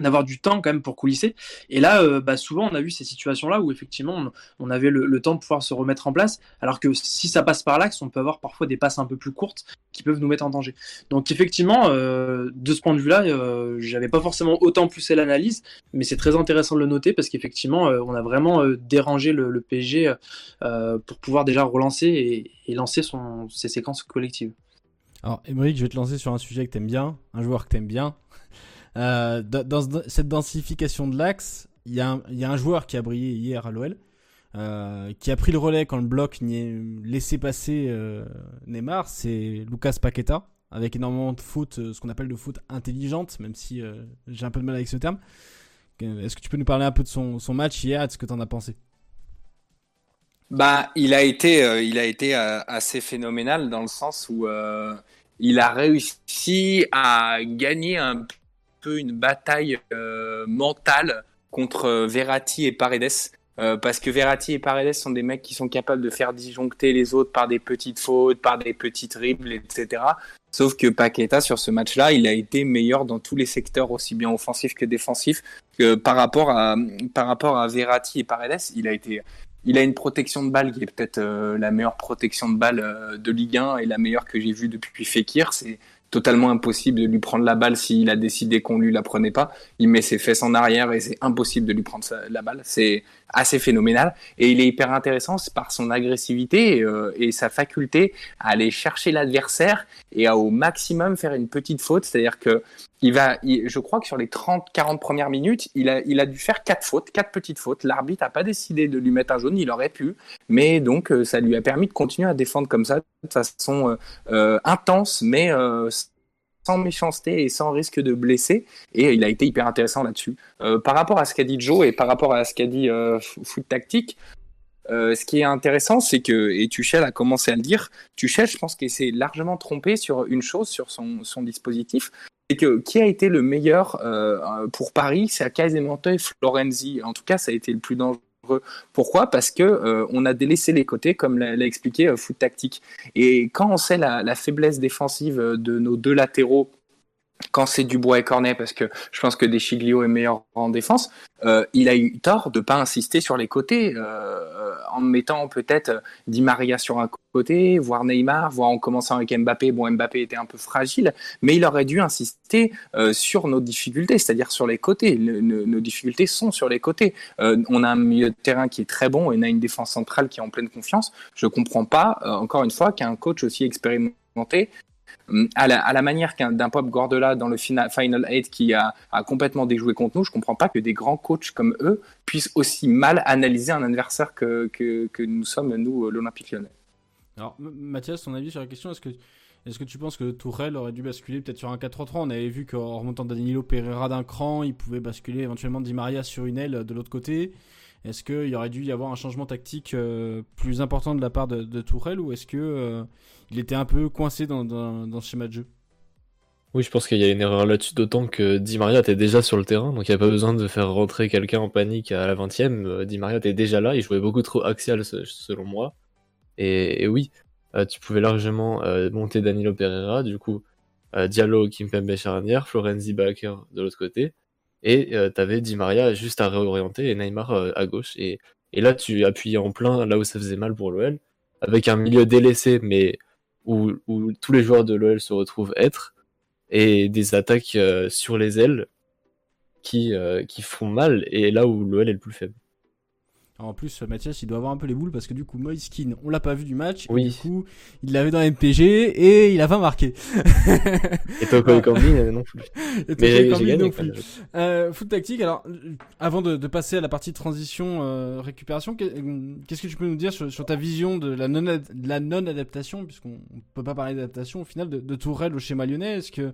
d'avoir du temps quand même pour coulisser. Et là, euh, bah, souvent, on a vu ces situations-là où effectivement, on, avait le, temps de pouvoir se remettre en place, alors que si ça passe par l'axe, on peut avoir parfois des passes un peu plus courtes qui peuvent nous mettre en danger. Donc effectivement, euh, de ce point de vue-là, euh, j'avais pas forcément autant poussé l'analyse, mais c'est très intéressant de le noter parce qu'effectivement, on a vraiment dérangé le, PSG pour pouvoir déjà relancer et, lancer ses séquences collectives. Alors, Émeric, je vais te lancer sur un sujet que t'aimes bien, un joueur que t'aimes bien, euh, dans, cette densification de l'axe, il y, a un joueur qui a brillé hier à l'OL, euh, qui a pris le relais quand le bloc n'y est laissé passer euh, Neymar, c'est Lucas Paqueta, avec énormément de foot, ce qu'on appelle de foot intelligente, même si j'ai un peu de mal avec ce terme. Est-ce que tu peux nous parler un peu de son, match hier de ce que tu en as pensé? Bah, il a été, il a été assez phénoménal dans le sens où il a réussi à gagner un peu une bataille euh, mentale contre euh, Verratti et Paredes. Euh, parce que Verratti et Paredes sont des mecs qui sont capables de faire disjoncter les autres par des petites fautes, par des petites dribbles, etc. Sauf que Paqueta, sur ce match-là, il a été meilleur dans tous les secteurs, aussi bien offensifs que défensifs. Que par, rapport à, par rapport à Verratti et Paredes, il a été il a une protection de balle qui est peut-être la meilleure protection de balle de Ligue 1 et la meilleure que j'ai vue depuis Fekir. C'est totalement impossible de lui prendre la balle s'il a décidé qu'on lui la prenait pas. Il met ses fesses en arrière et c'est impossible de lui prendre la balle. C'est assez phénoménal et il est hyper intéressant par son agressivité euh, et, sa faculté à aller chercher l'adversaire et à au maximum faire une petite faute. C'est-à-dire que il va, je crois que sur les 30-40 premières minutes, il a, il a dû faire quatre fautes, quatre petites fautes. L'arbitre n'a pas décidé de lui mettre un jaune, il aurait pu, mais donc euh, ça lui a permis de continuer à défendre comme ça de façon euh, intense, mais sans méchanceté et sans risque de blesser. Et il a été hyper intéressant là-dessus. Euh, par rapport à ce qu'a dit Joe et par rapport à ce qu'a dit euh, Foot Tactique, euh, ce qui est intéressant, c'est que, et Tuchel a commencé à le dire, Tuchel, je pense qu'il s'est largement trompé sur une chose, sur son, son dispositif. C'est que qui a été le meilleur pour Paris C'est quasiment Florenzi. En tout cas, ça a été le plus dangereux. Pourquoi? Parce que euh, on a délaissé les côtés, comme l'a expliqué euh, Foot Tactique. Et quand on sait la, la faiblesse défensive de nos deux latéraux quand c'est Dubois et Cornet, parce que je pense que Deschiglio est meilleur en défense, euh, il a eu tort de pas insister sur les côtés, euh, en mettant peut-être Di Maria sur un côté, voire Neymar, voire en commençant avec Mbappé. Bon, Mbappé était un peu fragile, mais il aurait dû insister euh, sur nos difficultés, c'est-à-dire sur les côtés. Nos, difficultés sont sur les côtés. On a un milieu de terrain qui est très bon et on a une défense centrale qui est en pleine confiance. Je comprends pas, encore une fois, qu'un coach aussi expérimenté à la, à la manière d'un Pop Guardiola dans le final, Final 8 qui a, a complètement déjoué contre nous, je comprends pas que des grands coachs comme eux puissent aussi mal analyser un adversaire que, que, nous sommes, nous, euh, l'Olympique lyonnais. Alors, Mathias, ton avis sur la question, est-ce que, est-ce que tu penses que Tourelle aurait dû basculer peut-être sur un 4-3-3 On avait vu qu'en remontant Danilo Pereira d'un cran, il pouvait basculer éventuellement Di Maria sur une aile de l'autre côté. Est-ce qu'il aurait dû y avoir un changement tactique euh, plus important de la part de, de Tourelle ou est-ce que euh, il était un peu coincé dans, ce schéma de jeu? Oui, je pense qu'il y a une erreur là-dessus, d'autant que Di Maria était déjà sur le terrain, donc il n'y a pas besoin de faire rentrer quelqu'un en panique à la 20e. Euh, Di Maria était déjà là, il jouait beaucoup trop axial se- selon moi. Et, oui, tu pouvais largement monter Danilo Pereira, du coup euh, Diallo, Kimpembe charnière, Florenzi Baker de l'autre côté, et euh, t'avais Di Maria juste à réorienter et Neymar euh, à gauche. Et, et là, tu appuyais en plein là où ça faisait mal pour l'OL, avec un milieu délaissé, mais où, où tous les joueurs de l'OL se retrouvent être et des attaques euh, sur les ailes qui, euh, qui font mal et là où l'OL est le plus faible. En plus, Mathias, il doit avoir un peu les boules parce que du coup, Moïse Keane, on l'a pas vu du match. et Oui. du coup, il l'avait dans MPG et il a pas marqué. Et Toko Ekambi euh, non plus. Et Mais j'ai gagné non plus. Euh, foot tactique, alors, avant de, de passer à la partie transition, euh, récupération, euh, qu'est-ce que tu peux nous dire sur, sur ta vision de la non- de la non-adaptation, puisqu'on on peut pas parler d'adaptation au final, de, de Tourelle au schéma lyonnais? Est-ce que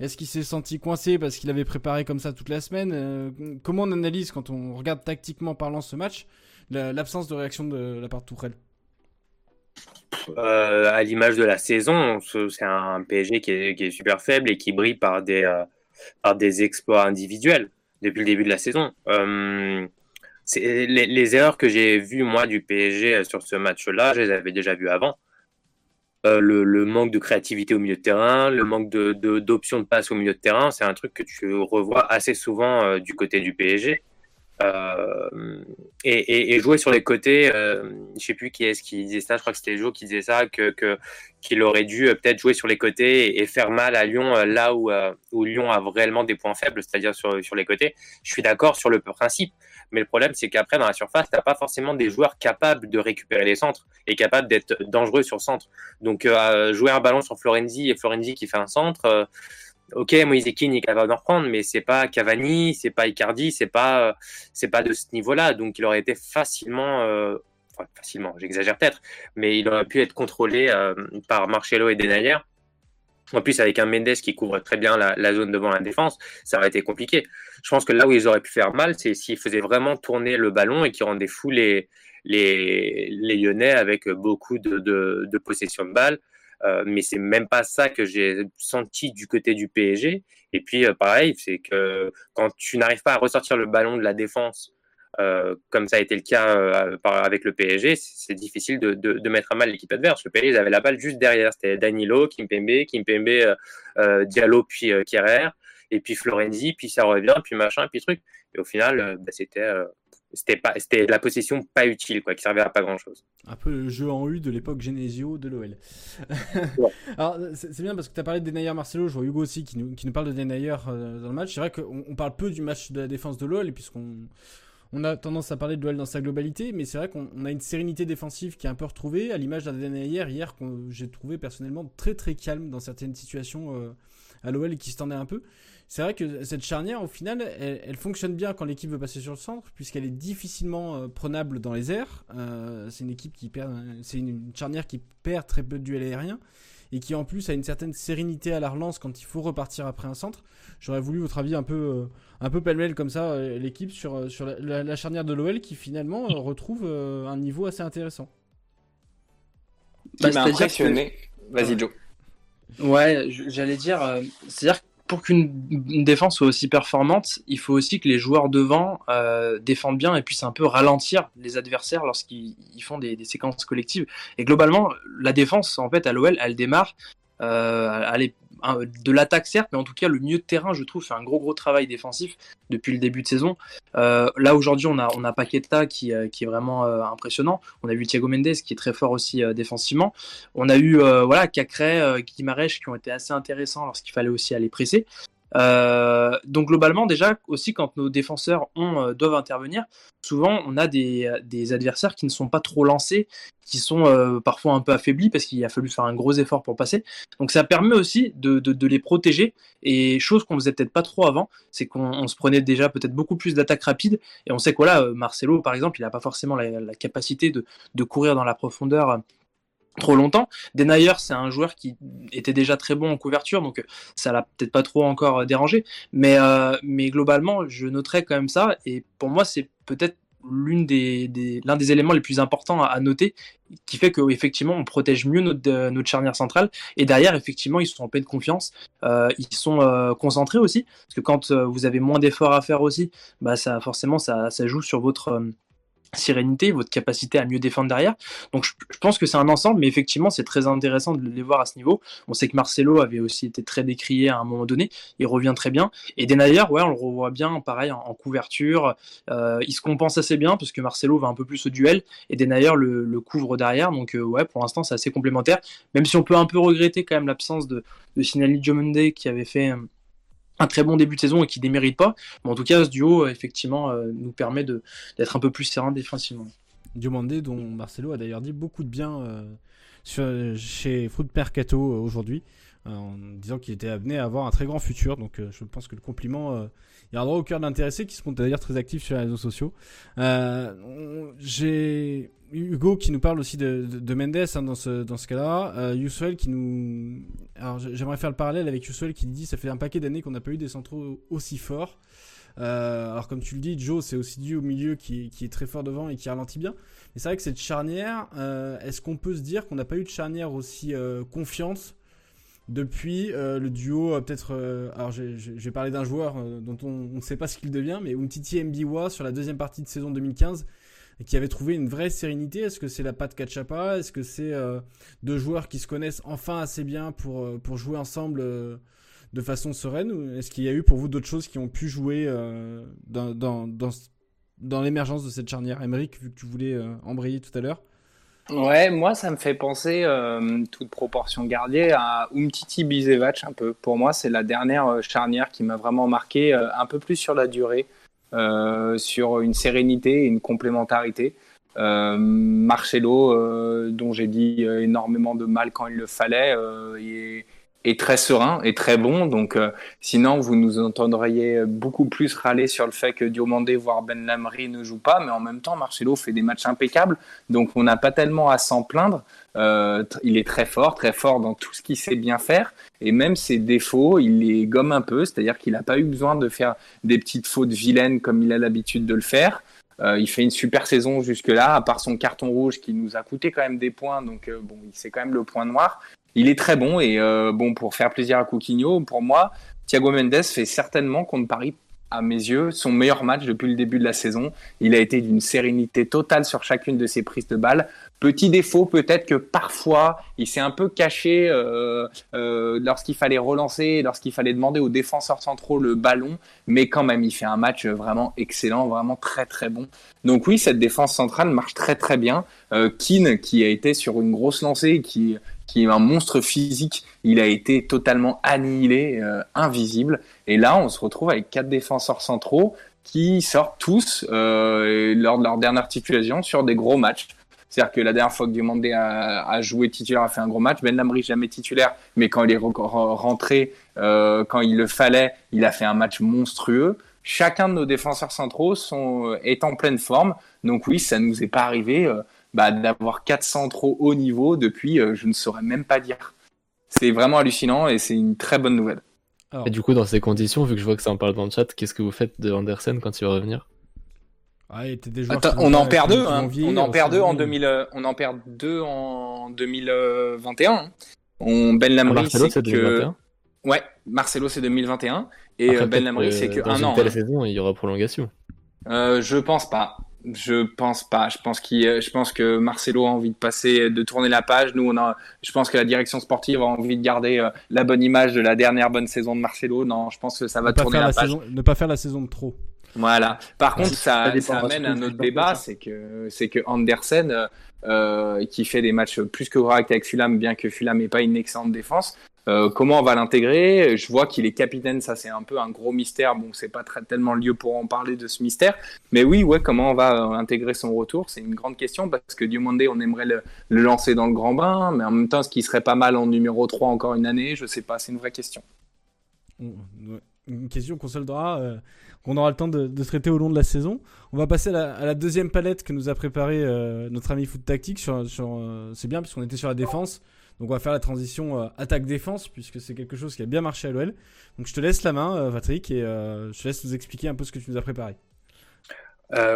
est-ce qu'il s'est senti coincé parce qu'il avait préparé comme ça toute la semaine Euh, Comment on analyse quand on regarde tactiquement parlant ce match la- l'absence de réaction de la part de Tourelle? Euh, à l'image de la saison, ce- c'est un PSG qui est, super faible et qui brille par des, euh, par des exploits individuels depuis le début de la saison. Les, les erreurs que j'ai vues, moi, du PSG sur ce match-là, je les avais déjà vues avant. Euh, le, le manque de créativité au milieu de terrain, le manque de, de- d'options de passe au milieu de terrain, c'est un truc que tu revois assez souvent euh, du côté du PSG. Euh, et, jouer sur les côtés, euh, je sais plus qui est-ce qui disait ça, je crois que c'était Joe qui disait ça, que, qu'il aurait dû euh, peut-être jouer sur les côtés et, faire mal à Lyon euh, là où, où Lyon a réellement des points faibles, c'est-à-dire sur, sur les côtés. Je suis d'accord sur le principe, mais le problème c'est qu'après dans la surface, t'as pas forcément des joueurs capables de récupérer les centres et capables d'être dangereux sur centre. Donc jouer un ballon sur Florenzi et Florenzi qui fait un centre. Ok, Moïse Keane est capable d'en reprendre, mais c'est pas Cavani, c'est pas Icardi, c'est pas, euh, c'est pas de ce niveau-là. Donc, il aurait été facilement, euh, enfin, facilement, j'exagère peut-être, mais il aurait pu être contrôlé euh, par Marcelo et Denayer. En plus, avec un Mendes qui couvre très bien la, zone devant la défense, ça aurait été compliqué. Je pense que là où ils auraient pu faire mal, c'est s'ils faisaient vraiment tourner le ballon et qu'ils rendaient fou les, les, Lyonnais avec beaucoup de, de, de possession de balle. Euh, mais c'est même pas ça que j'ai senti du côté du PSG. Et puis, euh, pareil, c'est que quand tu n'arrives pas à ressortir le ballon de la défense, euh, comme ça a été le cas avec le PSG, c'est difficile de, de, mettre à mal l'équipe adverse. Le PSG, ils avaient la balle juste derrière. C'était Danilo, Kimpembe, Kimpembe, Diallo, puis Kerrer, et puis Florenzi, puis ça revient, puis machin, puis truc. Et au final, bah, c'était c'était pas c'était la possession pas utile, quoi, qui servait à pas grand chose. Un peu le jeu en U de l'époque Genesio de l'OL. Ouais. Alors, c'est bien parce que tu as parlé de Denayer Marcelo, je vois Hugo aussi qui nous, qui nous parle de Denayer euh, dans le match. C'est vrai qu'on on parle peu du match de la défense de l'OL, puisqu'on on a tendance à parler de l'OL dans sa globalité, mais c'est vrai qu'on on a une sérénité défensive qui est un peu retrouvée, à l'image d'un Denayer hier, qu'on j'ai trouvé personnellement très très calme dans certaines situations euh, à l'OL et qui se tendait un peu. C'est vrai que cette charnière, au final, elle, elle fonctionne bien quand l'équipe veut passer sur le centre, puisqu'elle est difficilement euh, prenable dans les airs. Euh, c'est une équipe qui perd, c'est une, une charnière qui perd très peu de duels aériens. et qui en plus a une certaine sérénité à la relance quand il faut repartir après un centre. J'aurais voulu votre avis un peu, euh, un peu pêle-mêle comme ça, euh, l'équipe sur, euh, sur la, charnière de l'OL qui finalement retrouve un niveau assez intéressant. Qui bah, m'a impressionné. Vas-y Joe. Ouais, j'allais dire, c'est-à-dire pour qu'une défense soit aussi performante, il faut aussi que les joueurs devant euh, défendent bien et puissent un peu ralentir les adversaires lorsqu'ils font des, séquences collectives. Et globalement, la défense, en fait, à l'OL, elle démarre euh, elle de l'attaque certes, mais en tout cas le milieu de terrain, je trouve, fait un gros gros travail défensif depuis le début de saison. Euh, là aujourd'hui, on a on Paqueta qui, euh, qui est vraiment euh, impressionnant. On a vu Thiago Mendes qui est très fort aussi défensivement. On a eu voilà Cacré, Guimarães qui ont été assez intéressants lorsqu'il fallait aussi aller presser. Euh, donc globalement déjà aussi quand nos défenseurs ont, euh, doivent intervenir, souvent on a des, des, adversaires qui ne sont pas trop lancés, qui sont euh, parfois un peu affaiblis parce qu'il a fallu faire un gros effort pour passer. Donc ça permet aussi de, de, les protéger et chose qu'on faisait peut-être pas trop avant, c'est qu'on se prenait déjà peut-être beaucoup plus d'attaques rapides et on sait que voilà Marcelo par exemple il n'a pas forcément la, la capacité de, de courir dans la profondeur trop longtemps. Denayer, c'est un joueur qui était déjà très bon en couverture, donc ça l'a peut-être pas trop encore euh, dérangé. Mais, euh, mais globalement, je noterais quand même ça. Et pour moi, c'est peut-être l'un des éléments les plus importants à, noter, qui fait qu'effectivement, on protège mieux notre, euh, charnière centrale. Et derrière, effectivement, ils sont en pleine confiance. ils sont concentrés aussi, parce que quand vous avez moins d'efforts à faire aussi, bah ça forcément ça, ça joue sur votre sérénité, votre capacité à mieux défendre derrière. Donc je, pense que c'est un ensemble, mais effectivement c'est très intéressant de les voir à ce niveau. On sait que Marcelo avait aussi été très décrié à un moment donné, il revient très bien. Et Denayer, ouais, on le revoit bien, pareil en, couverture, euh, il se compense assez bien parce que Marcelo va un peu plus au duel et Denayer le, couvre derrière. Donc euh, ouais, pour l'instant c'est assez complémentaire, même si on peut un peu regretter quand même l'absence de, de Sinali qui avait fait un très bon début de saison et qui démérite pas. Mais en tout cas, ce duo, effectivement, euh, nous permet d'être un peu plus serein défensivement. Diomandé, dont Marcelo a d'ailleurs dit beaucoup de bien euh, chez Foot Mercato euh, aujourd'hui, en disant qu'il était amené à avoir un très grand futur. Donc je pense que le compliment il y a un droit au cœur d'intéressés qui sont d'ailleurs très actifs sur les réseaux sociaux. J'ai Hugo qui nous parle aussi de, de, Mendes hein, dans ce, dans ce cas-là. Euh, qui nous. Alors j'aimerais faire le parallèle avec Yusuel qui dit ça fait un paquet d'années qu'on n'a pas eu des centraux aussi forts. Euh, alors comme tu le dis, Joe, c'est aussi dû au milieu qui, qui, est très fort devant et qui ralentit bien. Mais c'est vrai que cette charnière, euh, est-ce qu'on peut se dire qu'on n'a pas eu de charnière aussi euh, confiante depuis euh, le duo peut-être alors j'ai parlé d'un joueur dont on ne sait pas ce qu'il devient mais Umtiti Mbiwa sur la deuxième partie de saison 2015 et qui avait trouvé une vraie sérénité. Est-ce que c'est la patte Kachapa? Est-ce que c'est euh, deux joueurs qui se connaissent enfin assez bien pour, euh, pour jouer ensemble euh, de façon sereine? Ou est-ce qu'il y a eu pour vous d'autres choses qui ont pu jouer dans, dans, dans, dans l'émergence de cette charnière? Emmerich, vu que tu voulais embrayer tout à l'heure Ouais, moi ça me fait penser, toute proportion gardée, à Umtiti Bizevac un peu. Pour moi, c'est la dernière charnière qui m'a vraiment marqué, un peu plus sur la durée. Euh, sur une sérénité et une complémentarité. Euh, Marcelo, euh, dont j'ai dit énormément de mal quand il le fallait, est, est, très serein et très bon. Donc, sinon, vous nous entendriez beaucoup plus râler sur le fait que Diomandé, voire Ben Lamry ne joue pas, mais en même temps, Marcelo fait des matchs impeccables. Donc, on n'a pas tellement à s'en plaindre. Euh, il est très fort, très fort dans tout ce qu'il sait bien faire. Et même ses défauts, il les gomme un peu. C'est-à-dire qu'il n'a pas eu besoin de faire des petites fautes vilaines comme il a l'habitude de le faire. Euh, il fait une super saison jusque-là, à part son carton rouge qui nous a coûté quand même des points. Donc euh, bon, c'est quand même le point noir. Il est très bon et bon pour faire plaisir à Coutinho, pour moi, Thiago Mendes fait certainement contre Paris à mes yeux, son meilleur match depuis le début de la saison. Il a été d'une sérénité totale sur chacune de ses prises de balles. Petit défaut, peut-être que parfois, il s'est un peu caché euh, euh, lorsqu'il fallait relancer, lorsqu'il fallait demander aux défenseurs centraux le ballon, mais quand même, il fait un match vraiment excellent, vraiment très très bon. Donc oui, cette défense centrale marche très très bien. Euh, Keane, qui a été sur une grosse lancée, qui qui est un monstre physique, il a été totalement annihilé, euh, invisible. Et là, on se retrouve avec quatre défenseurs centraux qui sortent tous euh, lors de leur dernière titulation sur des gros matchs. C'est-à-dire que la dernière fois que Diomandé a, a, joué titulaire, a fait un gros match. Ben Lamry jamais titulaire, mais quand il est rentré, euh, quand il le fallait, il a fait un match monstrueux. Chacun de nos défenseurs centraux sont, est en pleine forme. Donc oui, ça nous est pas arrivé bah, d'avoir 400 trop haut niveau depuis, euh, je ne saurais même pas dire. c'est vraiment hallucinant et c'est une très bonne nouvelle. Alors, Et du coup, dans ces conditions, vu que je vois que ça en parle dans le chat, qu'est-ce que vous faites de Andersen quand il va revenir? Ah, il était Attends, on en perd deux, hein. on en perd deux en oui. 2000, euh, on en perd deux en 2021. hein. On Ben Ah, Lamry, Marcelo, c'est que 2021 ouais, Marcelo c'est 2021 et Après, euh, Ben Lamry c'est que dans un une an. telle hein. saison, il y aura prolongation. Euh, je pense pas. Je pense pas. Je pense qu'il, euh, je pense que Marcelo a envie de passer, de tourner la page. Nous, on a, je pense que la direction sportive a envie de garder euh, la bonne image de la dernière bonne saison de Marcelo. Non, je pense que ça va tourner la la page. saison, ne pas faire la saison de trop. Voilà. Par contre, ça ça, dépendra ça amène surtout un autre débat, c'est que c'est que Andersen, euh, euh, qui fait des matchs plus que corrects avec Fulham, bien que Fulham n'ait pas une excellente défense. Euh, comment on va l'intégrer? Je vois qu'il est capitaine, ça c'est un peu un gros mystère. Bon, c'est pas très, tellement le lieu pour en parler de ce mystère, mais oui, ouais, comment on va euh, intégrer son retour? C'est une grande question parce que Diomande, on aimerait le, lancer dans le grand bain, mais en même temps, ce qui serait pas mal en numéro 3 encore une année, je sais pas, c'est une vraie question. Une question qu'on soldera, euh, qu'on aura le temps de, traiter au long de la saison. On va passer à la, deuxième palette que nous a préparé euh, notre ami Foot Tactique. Sur, c'est bien puisqu'on était sur la défense. Donc on va faire la transition euh, attaque-défense puisque c'est quelque chose qui a bien marché à l'OL. Donc je te laisse la main, euh, Patrick, et euh, je te laisse nous expliquer un peu ce que tu nous as préparé.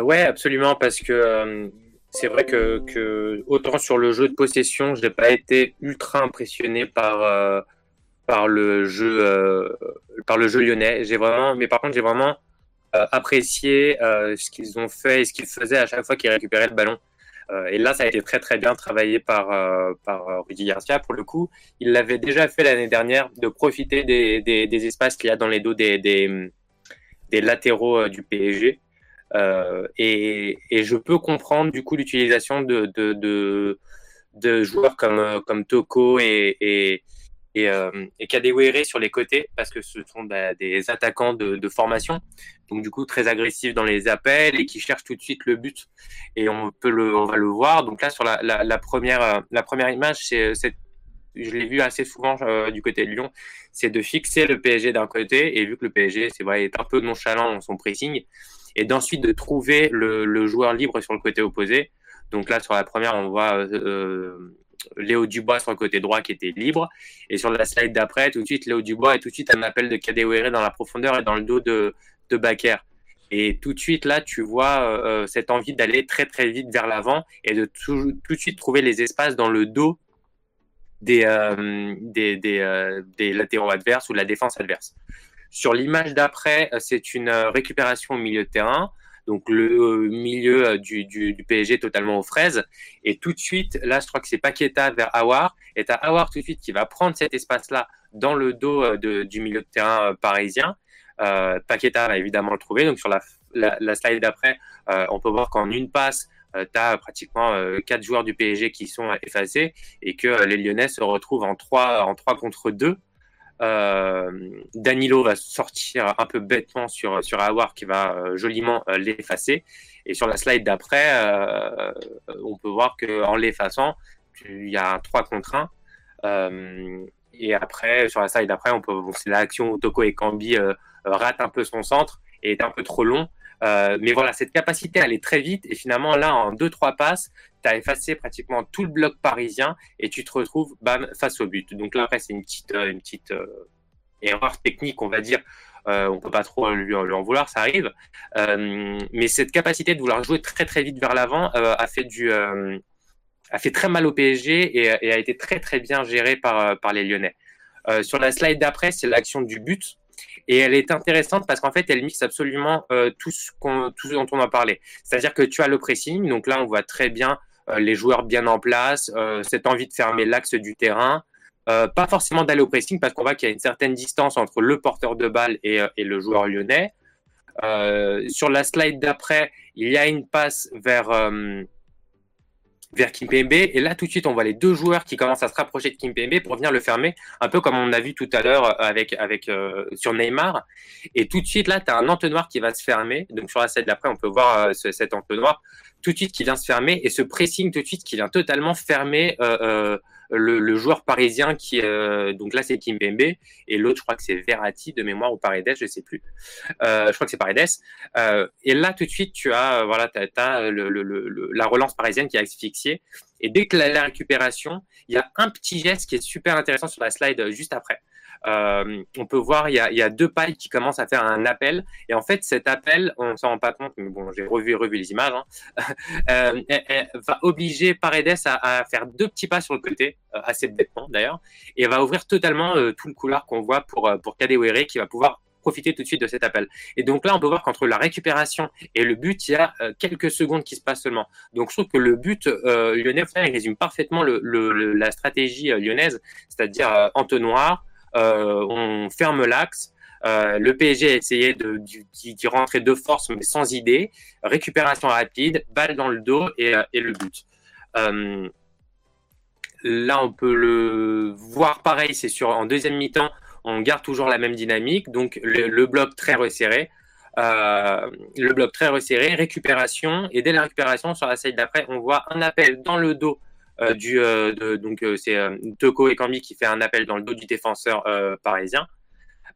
Ouais, absolument, parce que c'est vrai que, autant sur le jeu de possession, je n'ai pas été ultra impressionné par par le jeu par le jeu lyonnais. J'ai vraiment, mais par contre, j'ai vraiment apprécié ce qu'ils ont fait et ce qu'ils faisaient à chaque fois qu'ils récupéraient le ballon. Euh, et là, ça a été très très bien travaillé par euh, par euh, Rudy Garcia. Pour le coup, il l'avait déjà fait l'année dernière de profiter des, des, espaces qu'il y a dans les dos des des, latéraux du PSG. Et, et je peux comprendre du coup l'utilisation de, de, de, joueurs comme, comme Toko et, et, euh, et Kadewere sur les côtés parce que ce sont bah, des attaquants de, formation, donc du coup très agressifs dans les appels et qui cherchent tout de suite le but. Et on peut le, on va le voir. Donc là sur la, première, euh, la première image, c'est, c'est je l'ai vu assez souvent euh, du côté de Lyon, c'est de fixer le PSG d'un côté et vu que le PSG c'est vrai est un peu nonchalant dans son pressing et d'ensuite de trouver le, joueur libre sur le côté opposé. Donc là, sur la première, on voit euh, Léo Dubois sur le côté droit qui était libre. Et sur la slide d'après, tout de suite, Léo Dubois est tout de suite un appel de Kadewere dans la profondeur et dans le dos de, de Baker. Et tout de suite, là, tu vois euh, cette envie d'aller très, très vite vers l'avant et de tout, tout, de suite trouver les espaces dans le dos des, euh, des, des, euh, des latéraux adverses ou de la défense adverse. Sur l'image d'après, c'est une récupération au milieu de terrain, donc le milieu du, du, PSG totalement aux fraises. Et tout de suite, là, je crois que c'est Paqueta vers Awar. Et t'as Awar tout de suite qui va prendre cet espace-là dans le dos de, du milieu de terrain parisien. Euh, Paqueta va évidemment le trouver. Donc sur la, slide d'après, euh, on peut voir qu'en une passe, euh, tu as pratiquement euh, quatre joueurs du PSG qui sont effacés et que euh, les Lyonnais se retrouvent en 3 en trois contre 2. Euh, Danilo va sortir un peu bêtement sur sur Awar qui va euh, joliment euh, l'effacer. Et sur la slide d'après on peut voir que en l'effaçant il y a un 3 contre 1 euh, et après sur la slide d'après on peut c'est l'action où Toko et Kambi rate un peu son centre et est un peu trop long euh, mais voilà, cette capacité à aller très vite, et finalement, là, en 2-3 passes, tu as effacé pratiquement tout le bloc parisien et tu te retrouves bam, face au but. Donc là, après, c'est une petite, petite euh, erreur technique, on va dire. Euh, on peut pas trop lui, en vouloir, ça arrive. Euh, mais cette capacité de vouloir jouer très très vite vers l'avant euh, a fait très mal au PSG et, a été très très bien géré par, les Lyonnais. Euh, sur la slide d'après, c'est l'action du but. Et elle est intéressante parce qu'en fait, elle mixe absolument euh, tout, ce dont on a parlé. C'est-à-dire que tu as le pressing, donc là, on voit très bien euh, les joueurs bien en place, euh, cette envie de fermer l'axe du terrain. Pas forcément d'aller au pressing parce qu'on voit qu'il y a une certaine distance entre le porteur de balle et, le joueur lyonnais. Sur la slide d'après, il y a une passe vers, vers Kimpembe. Et là, tout de suite, on voit les deux joueurs qui commencent à se rapprocher de Kimpembe pour venir le fermer, un peu comme on a vu tout à l'heure avec, avec, euh, sur Neymar. Et tout de suite, là, tu as un entonnoir qui va se fermer. Donc, sur la scène d'après, on peut voir euh, ce, cet entonnoir tout de suite qui vient se fermer et ce pressing tout de suite qui vient totalement fermer euh, le, joueur parisien qui donc là c'est Kimpembe et l'autre je crois que c'est Verratti de mémoire ou Paredes je sais plus. Je crois que c'est Paredes. Et là tout de suite tu as voilà t'as le, le, la relance parisienne qui est asphyxiée. Et dès que la, récupération, il y a un petit geste qui est super intéressant sur la slide euh, juste après. Euh, on peut voir, il y, a, deux pailles qui commencent à faire un appel. Et en fait, cet appel, on s'en rend pas compte, mais bon, j'ai revu, revu les images, hein. euh, va obliger Paredes à, faire deux petits pas sur le côté, euh, assez bêtement d'ailleurs, et va ouvrir totalement tout le couloir qu'on voit pour, pour Kadewere qui va pouvoir profiter tout de suite de cet appel. Et donc là, on peut voir qu'entre la récupération et le but, il y a quelques secondes qui se passent seulement. Donc je trouve que le but euh, lyonnais, il résume parfaitement la stratégie lyonnaise, c'est-à-dire entonnoir, on ferme l'axe. Euh, le PSG a essayé de- rentrer de force, mais sans idée. Récupération rapide, balle dans le dos et, euh, le but. Euh, là, on peut le voir pareil, c'est sur en deuxième mi-temps, on garde toujours la même dynamique, donc le, bloc très resserré. Euh, le bloc très resserré, récupération, et dès la récupération, sur la side d'après, on voit un appel dans le dos euh, du euh, de- donc euh, c'est euh, Toko et Kambi qui fait un appel dans le dos du défenseur euh, parisien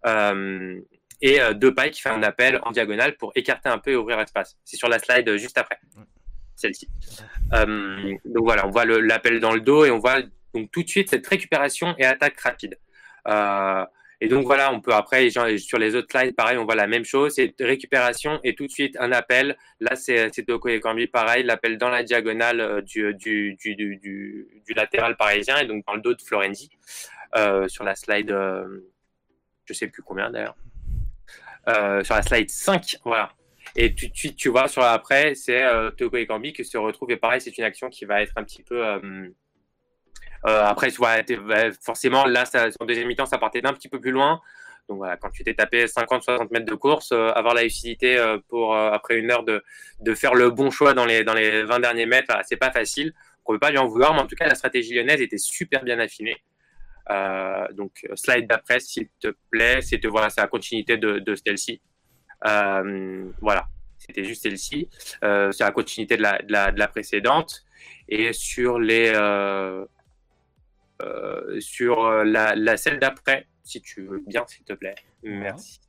Euh, et euh, Depay qui fait un appel en diagonale pour écarter un peu et ouvrir l'espace. C'est sur la slide euh, juste après celle-ci. Euh, donc voilà, on voit l'appel dans le dos et on voit donc tout de suite cette récupération et attaque rapide. Euh, et donc voilà, on peut après, sur les autres slides, pareil, on voit la même chose, c'est récupération et tout de suite un appel. Là, c'est Toko et Kambi, pareil, l'appel dans la diagonale euh, du, du, latéral parisien et donc dans le dos de Florenzi euh, sur la slide, euh, je sais plus combien d'ailleurs, Euh, sur la slide 5, voilà. Et tout de suite, tu vois, sur après, c'est euh, Toko et Kambi qui se retrouvent. Et pareil, c'est une action qui va être un petit peu. Euh, après, forcément, là, ça, deuxième mi-temps, ça partait d'un petit peu plus loin. Donc voilà, quand tu t'es tapé 50-60 mètres de course, euh, avoir la lucidité euh, pour, après une heure, de, de faire le bon choix dans les, dans les 20 derniers mètres, voilà, c'est pas facile. On peut pas lui en vouloir, mais en tout cas, la stratégie lyonnaise était super bien affinée. Donc, slide d'après, s'il te plaît, c'est voilà, la continuité de, de celle-ci. Voilà, c'était juste celle-ci. C'est la continuité de la, de la, de la précédente. Et sur les sur euh, la, la celle d'après, si tu veux bien, s'il te plaît. Merci.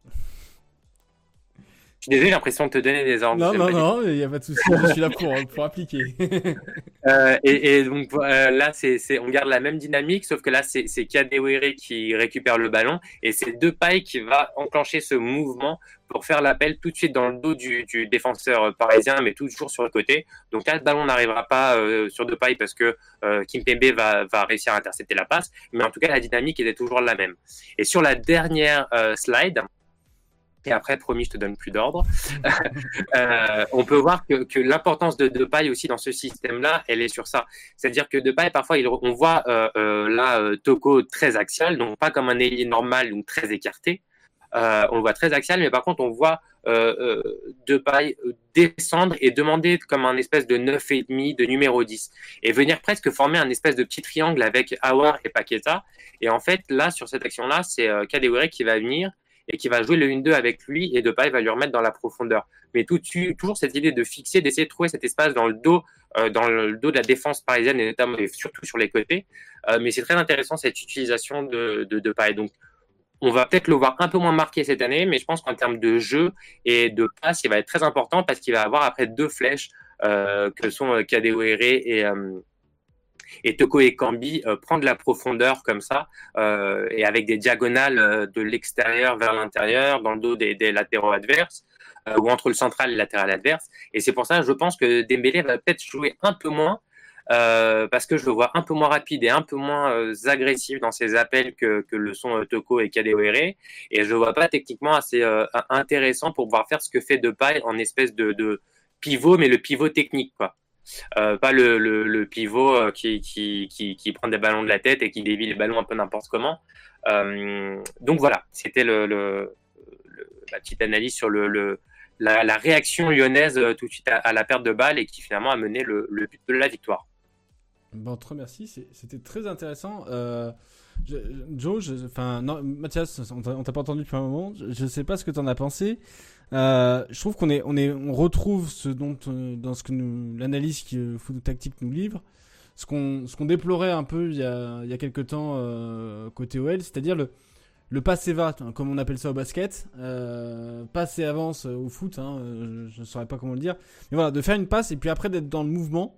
Je suis désolé, j'ai l'impression de te donner des ordres. Non, non, non, il n'y a pas de souci, je suis là pour, pour appliquer. Euh, et, et donc euh, là, c'est, on garde la même dynamique, sauf que là, c'est, c'est Kadewere qui récupère le ballon et c'est Depay qui va enclencher ce mouvement pour faire l'appel tout de suite dans le dos du, du défenseur parisien, mais toujours sur le côté. Donc là, le ballon n'arrivera pas euh, sur Depay parce que euh, Kimpembe va, va réussir à intercepter la passe, mais en tout cas, la dynamique était toujours la même. Et sur la dernière slide, et après, promis, je te donne plus d'ordre. euh, on peut voir que, l'importance de Depay aussi dans ce système-là, elle est sur ça. C'est-à-dire que Depay, parfois, on voit euh, euh, là euh, Toko très axial, donc pas comme un ailier normal, donc très écarté. On le voit très axial, mais par contre, on voit euh, Depay descendre et demander comme un espèce de 9,5 de numéro 10 et venir presque former un espèce de petit triangle avec Awar et Paqueta. Et en fait, là, sur cette action-là, c'est euh, qui va venir et qui va jouer le 1-2 avec lui et Depay va lui remettre dans la profondeur. Mais toujours cette idée de fixer, d'essayer de trouver cet espace dans le dos, euh, dans le dos de la défense parisienne et notamment et surtout sur les côtés. Euh, mais c'est très intéressant cette utilisation de, de Depay. Donc, on va peut-être le voir un peu moins marqué cette année, mais je pense qu'en termes de jeu et de passe, il va être très important parce qu'il va avoir après deux flèches euh, que sont euh, Kadewere et, euh, et Toko et Kambi euh, la profondeur comme ça euh, et avec des diagonales euh, de l'extérieur vers l'intérieur dans le dos des, latéraux adverses euh, ou entre le central et le latéral adverse. Et c'est pour ça, je pense que Dembélé va peut-être jouer un peu moins parce que je le vois un peu moins rapide et un peu moins agressif dans ses appels que, que le sont euh, Toko et Kadewere. Et je le vois pas techniquement assez intéressant pour pouvoir faire ce que fait Depay en espèce de, de pivot, mais le pivot technique, quoi. Euh, pas le, pivot euh, qui, prend des ballons de la tête et qui dévie les ballons un peu n'importe comment. Euh, donc voilà, c'était la petite analyse sur la, réaction lyonnaise tout de suite à, la perte de balle et qui finalement a mené le, but de la victoire. Bon, très merci, c'était très intéressant. Je, Joe, enfin, non, Mathias, on t'a pas entendu depuis un moment. Je, ne sais pas ce que tu en as pensé. Euh, je trouve qu'on est, on est, on retrouve ce dont, euh, dans ce que l'analyse que Foot Tactique nous livre, ce qu'on, ce qu'on déplorait un peu il y a, il y a quelques temps euh, côté OL, c'est-à-dire le, le passe va, comme on appelle ça au basket, euh, passe et avance au foot, hein, je ne saurais pas comment le dire, mais voilà, de faire une passe et puis après d'être dans le mouvement.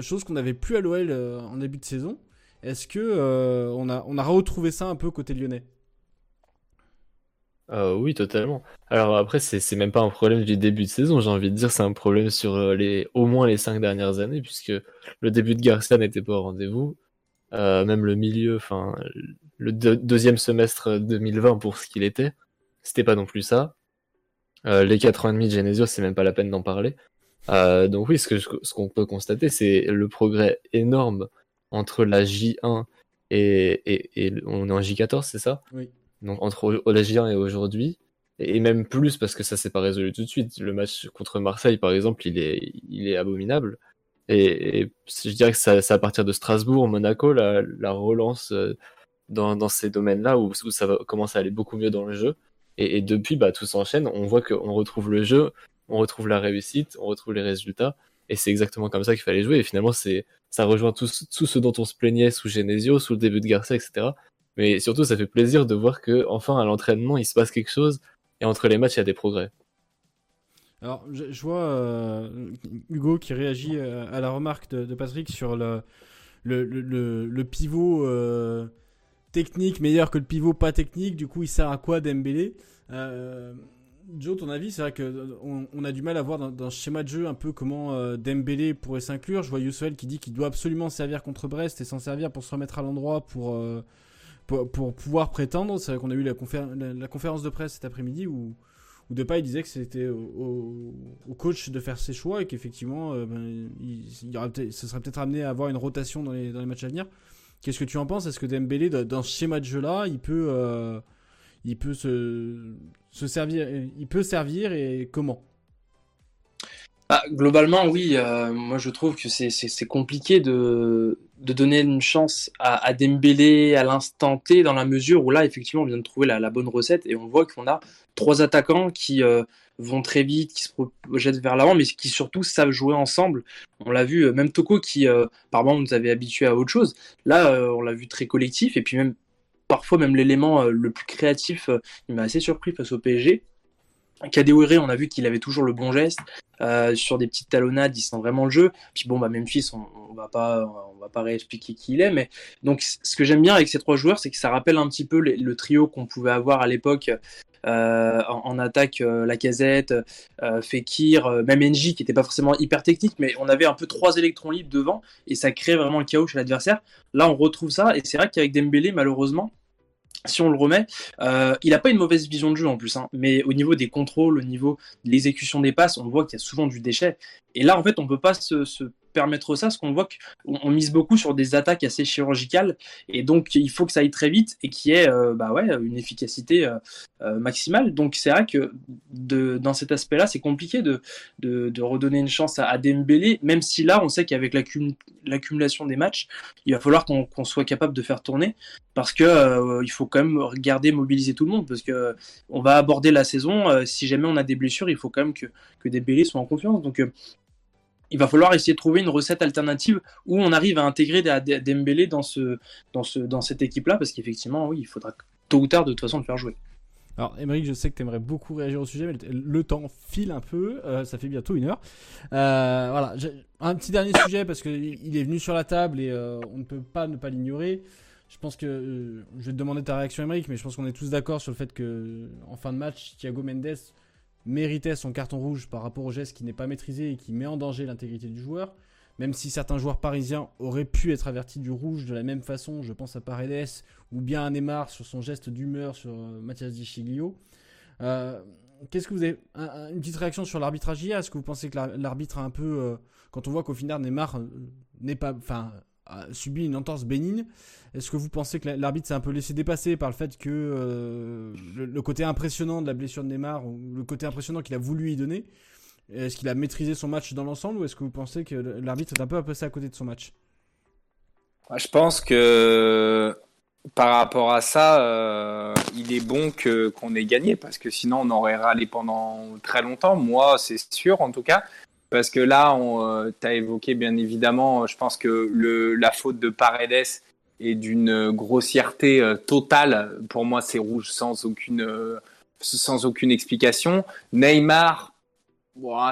chose qu'on n'avait plus à l'OL en début de saison. Est-ce que on, a, on a retrouvé ça un peu côté lyonnais? Oui, totalement. Alors après, c'est même pas un problème du début de saison, j'ai envie de dire, c'est un problème sur les au moins les cinq dernières années, puisque le début de Garcia n'était pas au rendez-vous. même le milieu, enfin le deuxième semestre 2020 pour ce qu'il était, c'était pas non plus ça. Euh, les 4 ans et demi de Genesio, c'est même pas la peine d'en parler. Euh, donc oui, ce qu'on ce qu'on peut constater, c'est le progrès énorme entre la J1 et, et, et on est en J14, c'est ça? Oui. Donc entre la J1 et aujourd'hui, et même plus parce que ça s'est pas résolu tout de suite. Le match contre Marseille, par exemple, il est, il est abominable. Et, et je dirais que c'est à partir de Strasbourg, Monaco, la, la relance euh, dans, dans ces domaines-là où, où, ça va commencer à aller beaucoup mieux dans le jeu. Et, et depuis, bah, tout s'enchaîne. On voit qu'on retrouve le jeu, on retrouve la réussite, on retrouve les résultats. Et c'est exactement comme ça qu'il fallait jouer. Et finalement, c'est, ça rejoint tout, ce dont on se plaignait sous Genesio, sous le début de Garcia, etc. Mais surtout, ça fait plaisir de voir que, enfin, à l'entraînement, il se passe quelque chose. Et entre les matchs, il y a des progrès. Alors, je, vois euh, Hugo qui réagit euh, à la remarque de, Patrick sur le, pivot euh, technique meilleur que le pivot pas technique. Du coup, il sert à quoi Dembélé? Joe, ton avis, c'est vrai qu'on on a du mal à voir dans, ce schéma de jeu un peu comment euh, Dembélé pourrait s'inclure. Je vois Youssel qui dit qu'il doit absolument servir contre Brest et s'en servir pour se remettre à l'endroit pour, euh, pour, pouvoir prétendre. C'est vrai qu'on a eu la, conférence de presse cet après-midi où, où Depay disait que c'était au, coach de faire ses choix et qu'effectivement, ben, il, il ce serait peut-être amené à avoir une rotation dans les, dans les matchs à venir. Qu'est-ce que tu en penses? Est-ce que Dembélé, dans ce schéma de jeu-là, il peut, euh, il peut se, se, servir, et comment? Ah, Globalement, oui. Euh, moi, je trouve que c'est compliqué de, donner une chance à, à Dembélé à l'instant T, dans la mesure où là, effectivement, on vient de trouver la, bonne recette et on voit qu'on a trois attaquants qui euh, vont très vite, qui se projettent vers l'avant, mais qui surtout savent jouer ensemble. On l'a vu, euh, même Toko qui, euh, par moment, nous avait habitués à autre chose. Là, on l'a vu très collectif, et puis même parfois même l'élément le plus créatif, il m'a assez surpris face au PSG. Kadewere, on a vu qu'il avait toujours le bon geste. sur des petites talonnades, il sent vraiment le jeu. Puis bon, bah Memphis, on, on va pas, on réexpliquer qui il est, mais donc ce que j'aime bien avec ces trois joueurs, c'est que ça rappelle un petit peu le trio qu'on pouvait avoir à l'époque euh, en, attaque euh, Lacazette, euh, Fekir, même Enji qui n'était pas forcément hyper technique, mais on avait un peu trois électrons libres devant et ça crée vraiment le chaos chez l'adversaire. Là, on retrouve ça et c'est vrai qu'avec Dembélé, malheureusement, si on le remet, euh, il n'a pas une mauvaise vision de jeu en plus, hein, mais au niveau des contrôles, au niveau de l'exécution des passes, on voit qu'il y a souvent du déchet. Et là, en fait, on peut pas se permettre ça, parce qu'on voit qu'on on mise beaucoup sur des attaques assez chirurgicales, et donc il faut que ça aille très vite et qu'il y ait euh, bah ouais, une efficacité euh, euh, maximale. Donc c'est vrai que dans cet aspect-là, c'est compliqué de, redonner une chance à, à Dembélé, même si là, on sait qu'avec l'accumulation des matchs, il va falloir qu'on soit capable de faire tourner, parce que il faut quand même regarder mobiliser tout le monde, parce que on va aborder la saison. Si jamais on a des blessures, il faut quand même que, que Dembélé soit en confiance. Il va falloir essayer de trouver une recette alternative où on arrive à intégrer Dembélé dans, dans cette équipe-là, parce qu'effectivement, oui, il faudra tôt ou tard de toute façon le faire jouer. Alors, Émeric, je sais que tu aimerais beaucoup réagir au sujet, mais le temps file un peu. Euh, ça fait bientôt une heure. Euh, voilà, un petit dernier sujet parce qu'il est venu sur la table et euh, on ne peut pas ne pas l'ignorer. Je pense que je vais te demander ta réaction, Émeric, mais je pense qu'on est tous d'accord sur le fait que en fin de match, Thiago Mendes méritait son carton rouge par rapport au geste qui n'est pas maîtrisé et qui met en danger l'intégrité du joueur. Même si certains joueurs parisiens auraient pu être avertis du rouge de la même façon, je pense à Paredes ou bien à Neymar sur son geste d'humeur sur euh, Mathias Di Chiglio. Euh, Qu'est-ce que vous avez une petite réaction sur l'arbitrage hier? Est-ce que vous pensez que l'arbitre a un peu, euh, quand on voit qu'au final Neymar euh, n'est pas, enfin, a subi une entorse bénigne. Est-ce que vous pensez que l'arbitre s'est un peu laissé dépasser par le fait que euh, le, côté impressionnant de la blessure de Neymar, ou le côté impressionnant qu'il a voulu y donner, est-ce qu'il a maîtrisé son match dans l'ensemble ou est-ce que vous pensez que l'arbitre est un peu passé à côté de son match? Je pense que par rapport à ça, euh, il est bon que qu'on ait gagné parce que sinon on aurait râlé pendant très longtemps. Moi, c'est sûr en tout cas. Parce que là, euh, tu as évoqué bien évidemment, je pense que la faute de Paredes est d'une grossièreté euh, totale. Pour moi, c'est rouge sans aucune, euh, sans aucune explication. Neymar,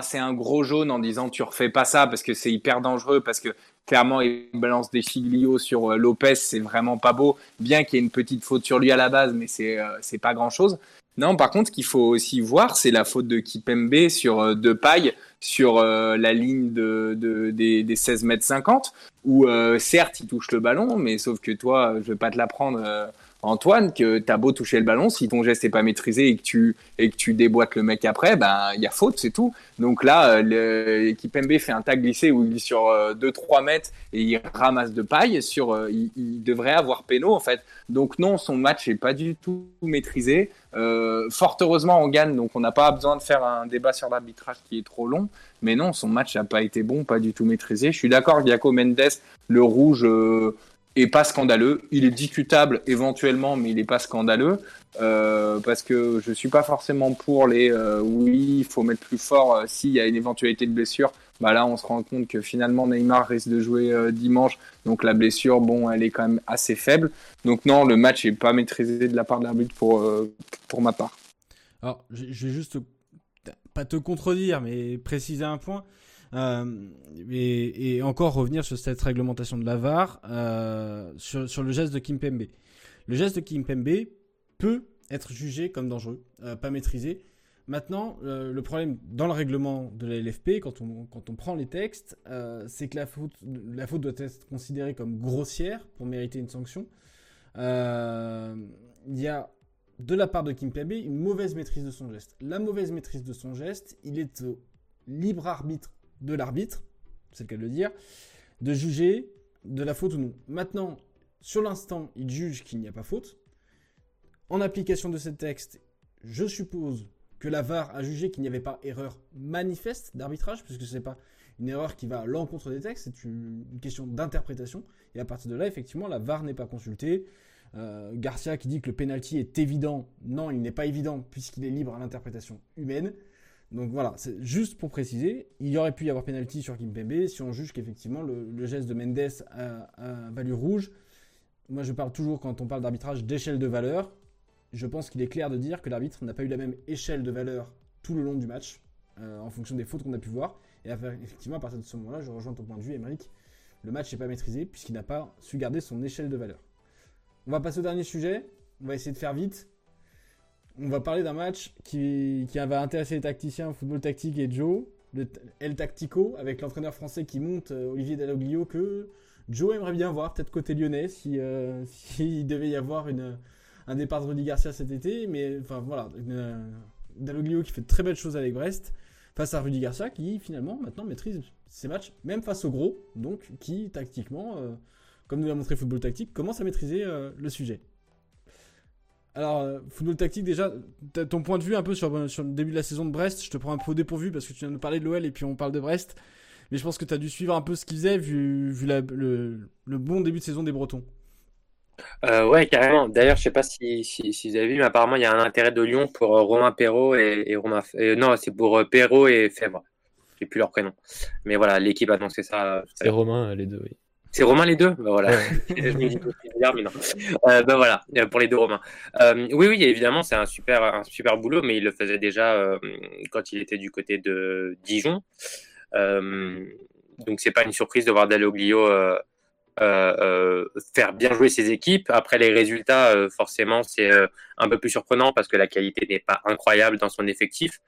c'est un gros jaune en disant tu refais pas ça parce que c'est hyper dangereux, parce que clairement il balance des figlios sur euh, Lopez, c'est vraiment pas beau, bien qu'il y ait une petite faute sur lui à la base, mais c'est euh, c'est pas grand chose. Non, par contre, ce qu'il faut aussi voir, c'est la faute de Kipembe sur euh, deux pailles sur la ligne de, de des, des, 16 mètres 50, où certes il touche le ballon, mais sauf que toi, je vais pas te l'apprendre Antoine, que t'as beau toucher le ballon, si ton geste n'est pas maîtrisé et que tu et que tu déboîtes le mec après, ben il y a faute, c'est tout. Donc là, l'équipe MB fait un tag glissé où il est sur 2-3 euh, mètres et il ramasse de paille. Sur, euh, il, devrait avoir péno en fait. Donc non, son match est pas du tout maîtrisé. Euh, fort heureusement, on gagne, donc on n'a pas besoin de faire un débat sur l'arbitrage qui est trop long. Mais non, son match n'a pas été bon, pas du tout maîtrisé. Je suis d'accord, Giacomo Mendes, le rouge est pas scandaleux. Il est discutable éventuellement, mais il n'est pas scandaleux. Euh, parce que je suis pas forcément pour les euh, oui, il faut mettre plus fort euh, s'il y a une éventualité de blessure. Bah là, on se rend compte que finalement Neymar risque de jouer dimanche, donc la blessure, bon, elle est quand même assez faible. Donc non, le match est pas maîtrisé de la part de l'arbitre pour pour ma part. Alors, je vais juste pas te contredire, mais préciser un point. Euh, et, encore revenir sur cette réglementation de la VAR, euh, sur, le geste de Kimpembe. Le geste de Kimpembe peut être jugé comme dangereux, euh, pas maîtrisé. Maintenant, le problème dans le règlement de la LFP, quand on, quand on prend les textes, c'est que la faute, la faute doit être considérée comme grossière pour mériter une sanction. Il y a de la part de Kimpembe une mauvaise maîtrise de son geste. La mauvaise maîtrise de son geste, il est au libre arbitre de l'arbitre, c'est le cas de le dire, de juger de la faute ou non. Maintenant, sur l'instant, il juge qu'il n'y a pas faute. En application de ce texte, je suppose que la VAR a jugé qu'il n'y avait pas erreur manifeste d'arbitrage, puisque ce n'est pas une erreur qui va à l'encontre des textes, c'est une, question d'interprétation. Et à partir de là, effectivement, la VAR n'est pas consultée. Euh, Garcia qui dit que le penalty est évident, non, il n'est pas évident puisqu'il est libre à l'interprétation humaine. Donc voilà, juste pour préciser, il y aurait pu y avoir pénalty sur Kimpembe si on juge qu'effectivement le, geste de Mendes a, a, valu rouge. Moi je parle toujours quand on parle d'arbitrage d'échelle de valeur. Je pense qu'il est clair de dire que l'arbitre n'a pas eu la même échelle de valeur tout le long du match, euh, en fonction des fautes qu'on a pu voir. Et effectivement, à partir de ce moment-là, je rejoins ton point de vue, Émeric. Le match n'est pas maîtrisé puisqu'il n'a pas su garder son échelle de valeur. On va passer au dernier sujet. On va essayer de faire vite on va parler d'un match qui, va intéresser les tacticiens football tactique et Joe, le El Tactico, avec l'entraîneur français qui monte, euh, Olivier Dalloglio, que Joe aimerait bien voir, peut-être côté lyonnais, si euh, s'il devait y avoir une, un départ de Rudy Garcia cet été. Mais enfin voilà, euh, Dalloglio qui fait de très belles choses avec Brest, face à Rudy Garcia qui finalement maintenant maîtrise ses matchs, même face au gros, donc qui tactiquement, comme nous l'a montré Football Tactique, commence à maîtriser le sujet. Alors, euh, football tactique, déjà, ton point de vue un peu sur, sur, le début de la saison de Brest, je te prends un peu au dépourvu parce que tu viens de nous parler de l'OL et puis on parle de Brest. Mais je pense que tu as dû suivre un peu ce qu'ils faisaient vu, vu le, bon début de saison des Bretons. Euh, ouais, carrément. D'ailleurs, je sais pas si, si, vous avez vu, mais apparemment, il y a un intérêt de Lyon pour euh, Romain Perrault et, Romain. non, c'est pour Perrault et Fèvre. J'ai plus leur prénom. Mais voilà, l'équipe a annoncé ça. C'est Romain, les deux, oui. C'est Romain les deux ben voilà. je me dis mais non. Euh, ben voilà, euh, pour les deux Romains. Euh, oui, oui, évidemment, c'est un super, un super boulot, mais il le faisait déjà euh, quand il était du côté de Dijon. Donc, c'est pas une surprise de voir Dalloglio faire bien jouer ses équipes. Après, les résultats, forcément, c'est un peu plus surprenant parce que la qualité n'est pas incroyable dans son effectif.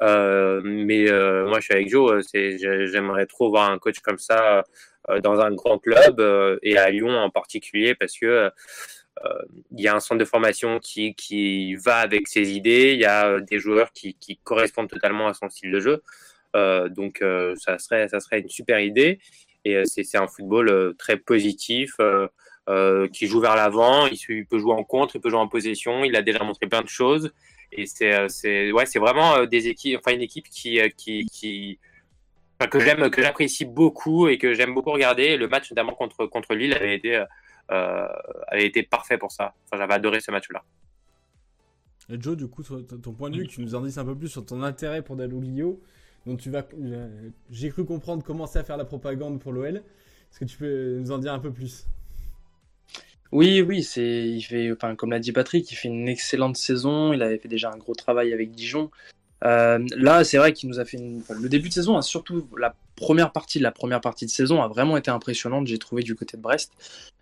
Mais moi, je suis avec Joe. J'aimerais trop voir un coach comme ça euh, dans un grand club euh, et à Lyon en particulier parce que euh, il y a un centre de formation qui, qui va avec ses idées, il y a des joueurs qui, qui correspondent totalement à son style de jeu. donc ça, serait, ça serait une super idée. Et c'est un football très positif, qui joue vers l'avant, il, peut jouer en contre, il peut jouer en possession, il a déjà montré plein de choses. Et c'est ouais, vraiment des équipes, enfin une équipe qui, qui, qui, que j'aime, que j'apprécie beaucoup et que j'aime beaucoup regarder. Le match notamment contre contre Lille avait été euh, avait été parfait pour ça. Enfin, j'avais adoré ce match-là. Et Joe, du coup, ton point de vue, que tu nous en dises un peu plus sur ton intérêt pour Dalloglio, dont tu vas, euh, j'ai cru comprendre commencer à faire la propagande pour l'OL. Est-ce que tu peux nous en dire un peu plus? Oui, oui, c'est, il fait, enfin, comme l'a dit Patrick, il fait une excellente saison. Il avait fait déjà un gros travail avec Dijon. Euh, là, c'est vrai qu'il nous a fait une... le début de saison, surtout la première partie de la première partie de saison a vraiment été impressionnante. J'ai trouvé du côté de Brest,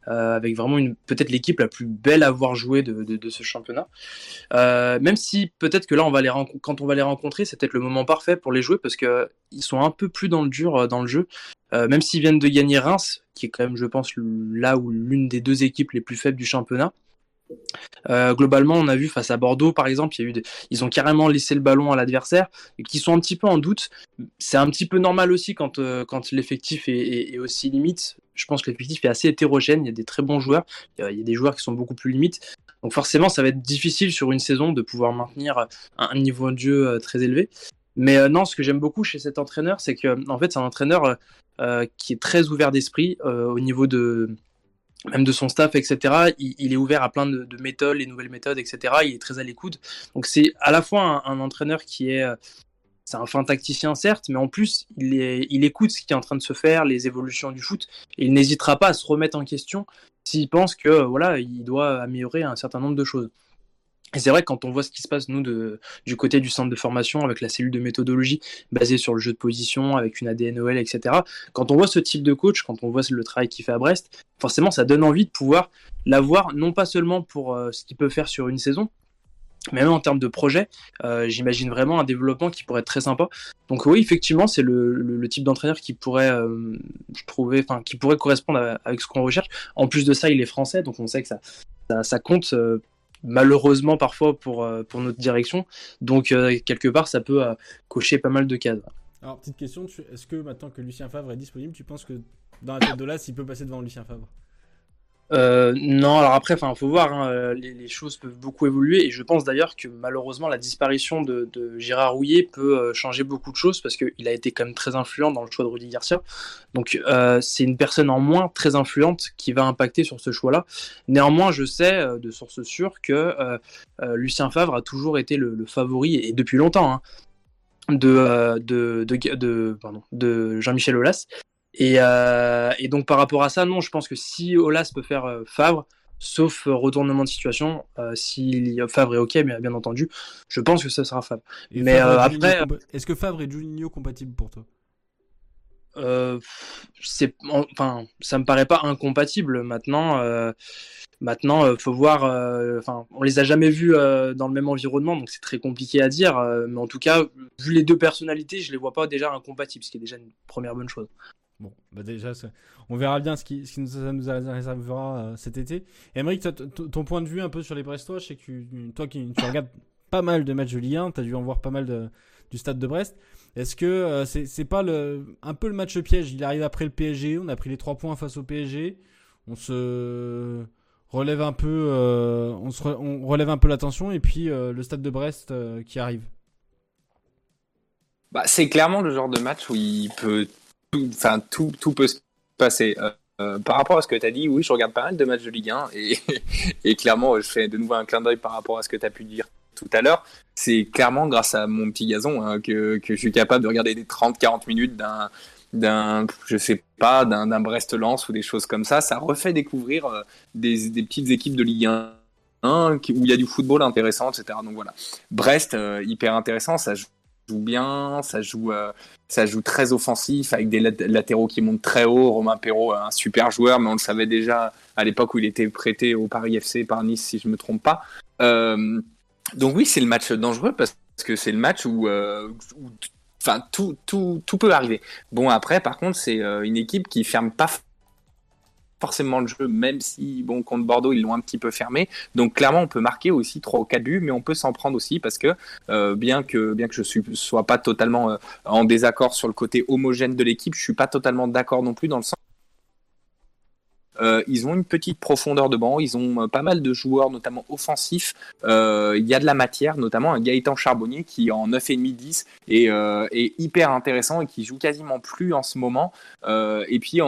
euh, avec vraiment peut-être l'équipe la plus belle à avoir joué de, ce championnat. Euh, même si peut-être que là, on va les quand on va les rencontrer, c'est peut-être le moment parfait pour les jouer parce que ils sont un peu plus dans le dur dans le jeu. Euh, même s'ils viennent de gagner Reims, qui est quand même, je pense, là où l'une des deux équipes les plus faibles du championnat. Euh, globalement, on a vu face à Bordeaux, par exemple, ils ont carrément laissé le ballon à l'adversaire et qui sont un petit peu en doute. C'est un petit peu normal aussi quand, euh, l'effectif est, est, aussi limite. Je pense que l'effectif est assez hétérogène. Il y a des très bons joueurs, il y a des joueurs qui sont beaucoup plus limites. Donc forcément, ça va être difficile sur une saison de pouvoir maintenir un niveau de jeu très élevé. Mais euh, non, ce que j'aime beaucoup chez cet entraîneur, c'est que en fait, c'est un entraîneur euh, qui est très ouvert d'esprit au niveau de même de son staff, etc. Il, est ouvert à plein de, de, méthodes, les nouvelles méthodes, etc. Il est très à l'écoute. Donc c'est à la fois un, entraîneur qui est, c'est un fin tacticien certes, mais en plus il, écoute ce qui est en train de se faire, les évolutions du foot, il n'hésitera pas à se remettre en question s'il pense que voilà, il doit améliorer un certain nombre de choses. Et c'est vrai que quand on voit ce qui se passe, nous, du côté du centre de formation, avec la cellule de méthodologie basée sur le jeu de position, avec une ADNOL, etc., quand on voit ce type de coach, quand on voit le travail qu'il fait à Brest, forcément, ça donne envie de pouvoir l'avoir, non pas seulement pour euh, ce qu'il peut faire sur une saison, mais même en termes de projet, euh, j'imagine vraiment un développement qui pourrait être très sympa. Donc oui, effectivement, c'est le, type d'entraîneur qui pourrait, euh, je trouvais, enfin, qui pourrait correspondre avec ce qu'on recherche. En plus de ça, il est français, donc on sait que ça, ça, compte malheureusement parfois pour, euh, pour notre direction. Donc euh, quelque part, ça peut euh, cocher pas mal de cases. Alors petite question, est-ce que maintenant que Lucien Favre est disponible, tu penses que dans la tête de l'As, il peut passer devant Lucien Favre? Euh, non, alors après, enfin, faut voir. Hein, les, les, choses peuvent beaucoup évoluer, et je pense d'ailleurs que malheureusement la disparition de, Gérard Rouillet peut euh, changer beaucoup de choses parce qu'il a été quand même très influent dans le choix de Rudy Garcia. Donc euh, c'est une personne en moins très influente qui va impacter sur ce choix-là. Néanmoins, je sais euh, de sources sûres que Lucien Favre a toujours été le, le favori et depuis longtemps. Hein, de, de, de, de, pardon, de Jean-Michel Aulas. Et, euh, et, donc par rapport à ça, non, je pense que si Olas peut faire euh, Favre, sauf euh, retournement de situation, euh, si Favre est ok, bien, bien entendu, je pense que ce sera Favre. Et Mais Favre après, est-ce que Favre et Juninho compatibles pour toi? C'est enfin ça me paraît pas incompatible maintenant maintenant faut voir enfin on les a jamais vus dans le même environnement donc c'est très compliqué à dire mais en tout cas vu les deux personnalités je les vois pas déjà incompatibles ce qui est déjà une première bonne chose Bon, bah déjà, on verra bien ce qui, nous, ça nous réservera euh, cet été. Émeric, ton point de vue un peu sur les Brestois, je sais que toi qui tu regardes pas mal de matchs de Ligue 1, tu as dû en voir pas mal du stade de Brest. Est-ce que euh, c'est pas le, un peu le match piège? Il arrive après le PSG, on a pris les 3 points face au PSG, on se relève un peu, euh, on, se on relève un peu l'attention et puis le stade de Brest qui arrive. Bah, c'est clairement le genre de match où il peut enfin tout, tout peut se passer. Euh, euh, par rapport à ce que tu as dit, oui, je regarde pas mal de matchs de Ligue 1 et, clairement, je fais de nouveau un clin d'œil par rapport à ce que tu as pu dire tout à l'heure. C'est clairement grâce à mon petit gazon hein, que, je suis capable de regarder des 30-40 minutes d'un je sais pas d'un Brest-Lens ou des choses comme ça ça refait découvrir euh, des, petites équipes de Ligue 1 hein, où il y a du football intéressant etc donc voilà Brest hyper intéressant ça joue bien, ça joue, euh, ça joue très offensif avec des latéraux qui montent très haut. Romain Perrault, un super joueur, mais on le savait déjà à l'époque où il était prêté au Paris FC par Nice, si je me trompe pas. Euh, donc oui, c'est le match dangereux parce que c'est le match où, euh, enfin tout, tout, tout peut arriver. Bon après, par contre, c'est une équipe qui ferme pas forcément le jeu, même si, bon, contre Bordeaux, ils l'ont un petit peu fermé. Donc, clairement, on peut marquer aussi 3 ou 4 buts, mais on peut s'en prendre aussi parce que, euh, bien que, bien que je suis, sois pas totalement euh, en désaccord sur le côté homogène de l'équipe, je suis pas totalement d'accord non plus dans le sens euh, ils ont une petite profondeur de banc, ils ont pas mal de joueurs, notamment offensifs. Euh, il y a de la matière, notamment un Gaëtan Charbonnier qui en 9,5-10 est, euh, est hyper intéressant et qui joue quasiment plus en ce moment. Euh, et puis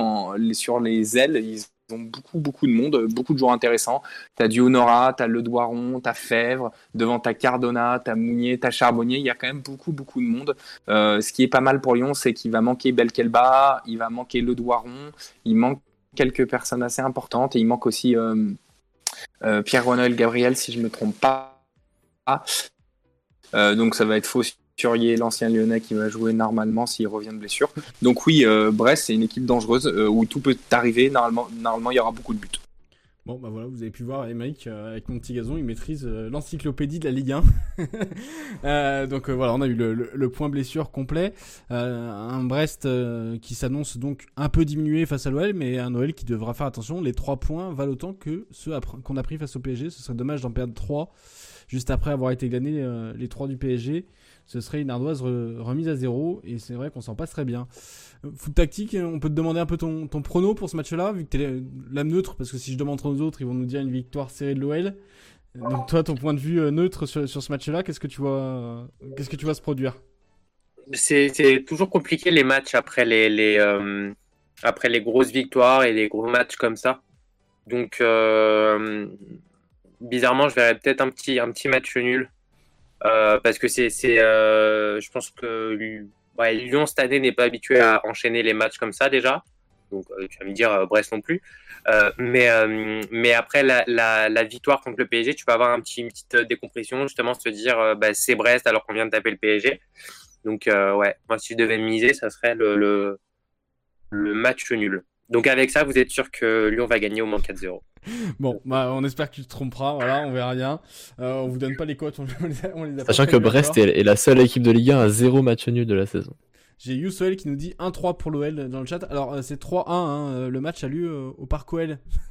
sur les ailes, ils ont beaucoup beaucoup de monde, beaucoup de joueurs intéressants. T'as du Honora, t'as Le Doiron, t'as Fèvre, devant t'as Cardona, t'as Mounier, t'as Charbonnier. Il y a quand même beaucoup beaucoup de monde. Euh, ce qui est pas mal pour Lyon, c'est qu'il va manquer Belkelba, il va manquer Le Doiron, il manque quelques personnes assez importantes et il manque aussi euh, euh, Pierre-Noël Gabriel si je me trompe pas. Euh, donc ça va être faux Turier, l'ancien Lyonnais, qui va jouer normalement s'il revient de blessure. Donc oui, Brest, c'est une équipe dangereuse où tout peut arriver. Normalement, il y aura beaucoup de buts. Bon, bah voilà, vous avez pu voir, et Mike, euh, avec mon petit gazon, il maîtrise euh, l'encyclopédie de la Ligue 1. euh, donc euh, voilà, on a eu le, le, point blessure complet. un Brest qui s'annonce donc un peu diminué face à l'OL, mais un Noël qui devra faire attention. Les trois points valent autant que ceux qu'on a pris face au PSG. Ce serait dommage d'en perdre trois juste après avoir été gagné les trois du PSG ce serait une ardoise remise à zéro et c'est vrai qu'on s'en passe très bien. Euh, foot tactique, euh, on peut te demander un peu ton, ton prono pour ce match-là, vu que tu es l'âme neutre, parce que si je demande aux autres, ils vont nous dire une victoire serrée de l'OL. Donc toi, ton point de vue euh, neutre sur, ce match-là, qu'est-ce que tu vois, qu'est-ce que tu se produire? C'est toujours compliqué les matchs après les, grosses victoires et les gros matchs comme ça. Donc bizarrement, je verrais peut-être un petit match nul euh, parce que c'est, euh, je pense que Lyon cette année n'est pas habitué à enchaîner les matchs comme ça déjà. Donc euh, tu vas me dire Brest non plus. mais, après la, la, victoire contre le PSG, tu peux avoir une petite décompression, justement, se dire bah, c'est Brest alors qu'on vient de taper le PSG. Donc ouais, moi si je devais miser, ça serait le match nul. Donc avec ça, vous êtes sûr que Lyon va gagner au moins 4-0. Bon, bah, on espère que tu te tromperas, voilà, on verra rien. Euh, on vous donne pas les cotes, on, les a Sachant que Brest est, la seule équipe de Ligue 1 à zéro match nul de la saison. J'ai Youssouel qui nous dit 1-3 pour l'OL dans le chat. Alors euh, c'est 3-1, hein, euh, le match a lieu euh, au Parc OL.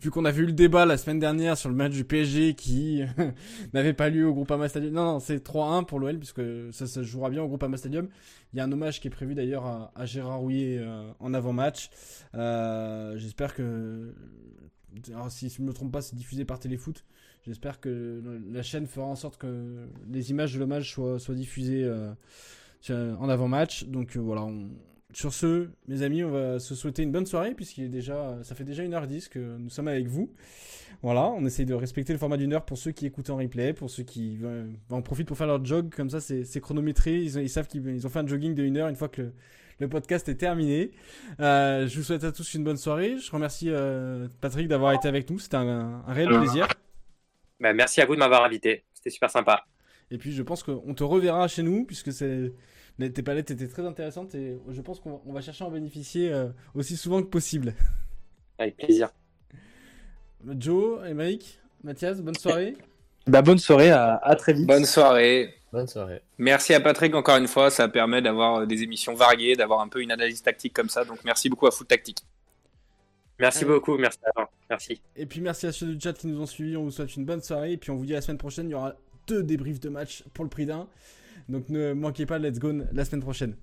Vu qu'on avait eu le débat la semaine dernière sur le match du PSG qui n'avait pas lieu au Groupama Stadium. Non, non, c'est 3-1 pour l'OL puisque ça se jouera bien au Groupama Stadium. Il y a un hommage qui est prévu d'ailleurs à, Gérard Rouillet en avant-match. J'espère que... Alors, si je ne me trompe pas, c'est diffusé par Téléfoot. J'espère que la chaîne fera en sorte que les images de l'hommage soient, soient diffusées en avant-match. Donc euh, voilà, sur ce, mes amis, on va se souhaiter une bonne soirée puisqu'il est déjà, ça fait déjà 1h10 que nous sommes avec vous. Voilà, on essaye de respecter le format d'une heure pour ceux qui écoutent en replay, pour ceux qui en profitent pour faire leur jog, comme ça c'est chronométré, ils, ils savent qu'ils ont fait un jogging de une heure une fois que le, podcast est terminé. Euh, je vous souhaite à tous une bonne soirée. Je remercie euh, Patrick d'avoir été avec nous, c'était un, réel plaisir. Bah, merci à vous de m'avoir invité, c'était super sympa. Et puis je pense qu'on te reverra chez nous puisque c'est tes palettes étaient très intéressantes et je pense qu'on va chercher à en bénéficier euh, aussi souvent que possible. Avec plaisir. Joe et Mike, Mathias, bonne soirée. Bah, bonne soirée, à, très vite. Bonne soirée. Bonne soirée. Merci à Patrick encore une fois, ça permet d'avoir euh, des émissions variées, d'avoir un peu une analyse tactique comme ça, donc merci beaucoup à Foot Tactique. Merci beaucoup, merci à Merci. Et puis merci à ceux du chat qui nous ont suivis, on vous souhaite une bonne soirée et puis on vous dit à la semaine prochaine, il y aura deux débriefs de match pour le prix d'un. Donc ne manquez pas, let's go la semaine prochaine.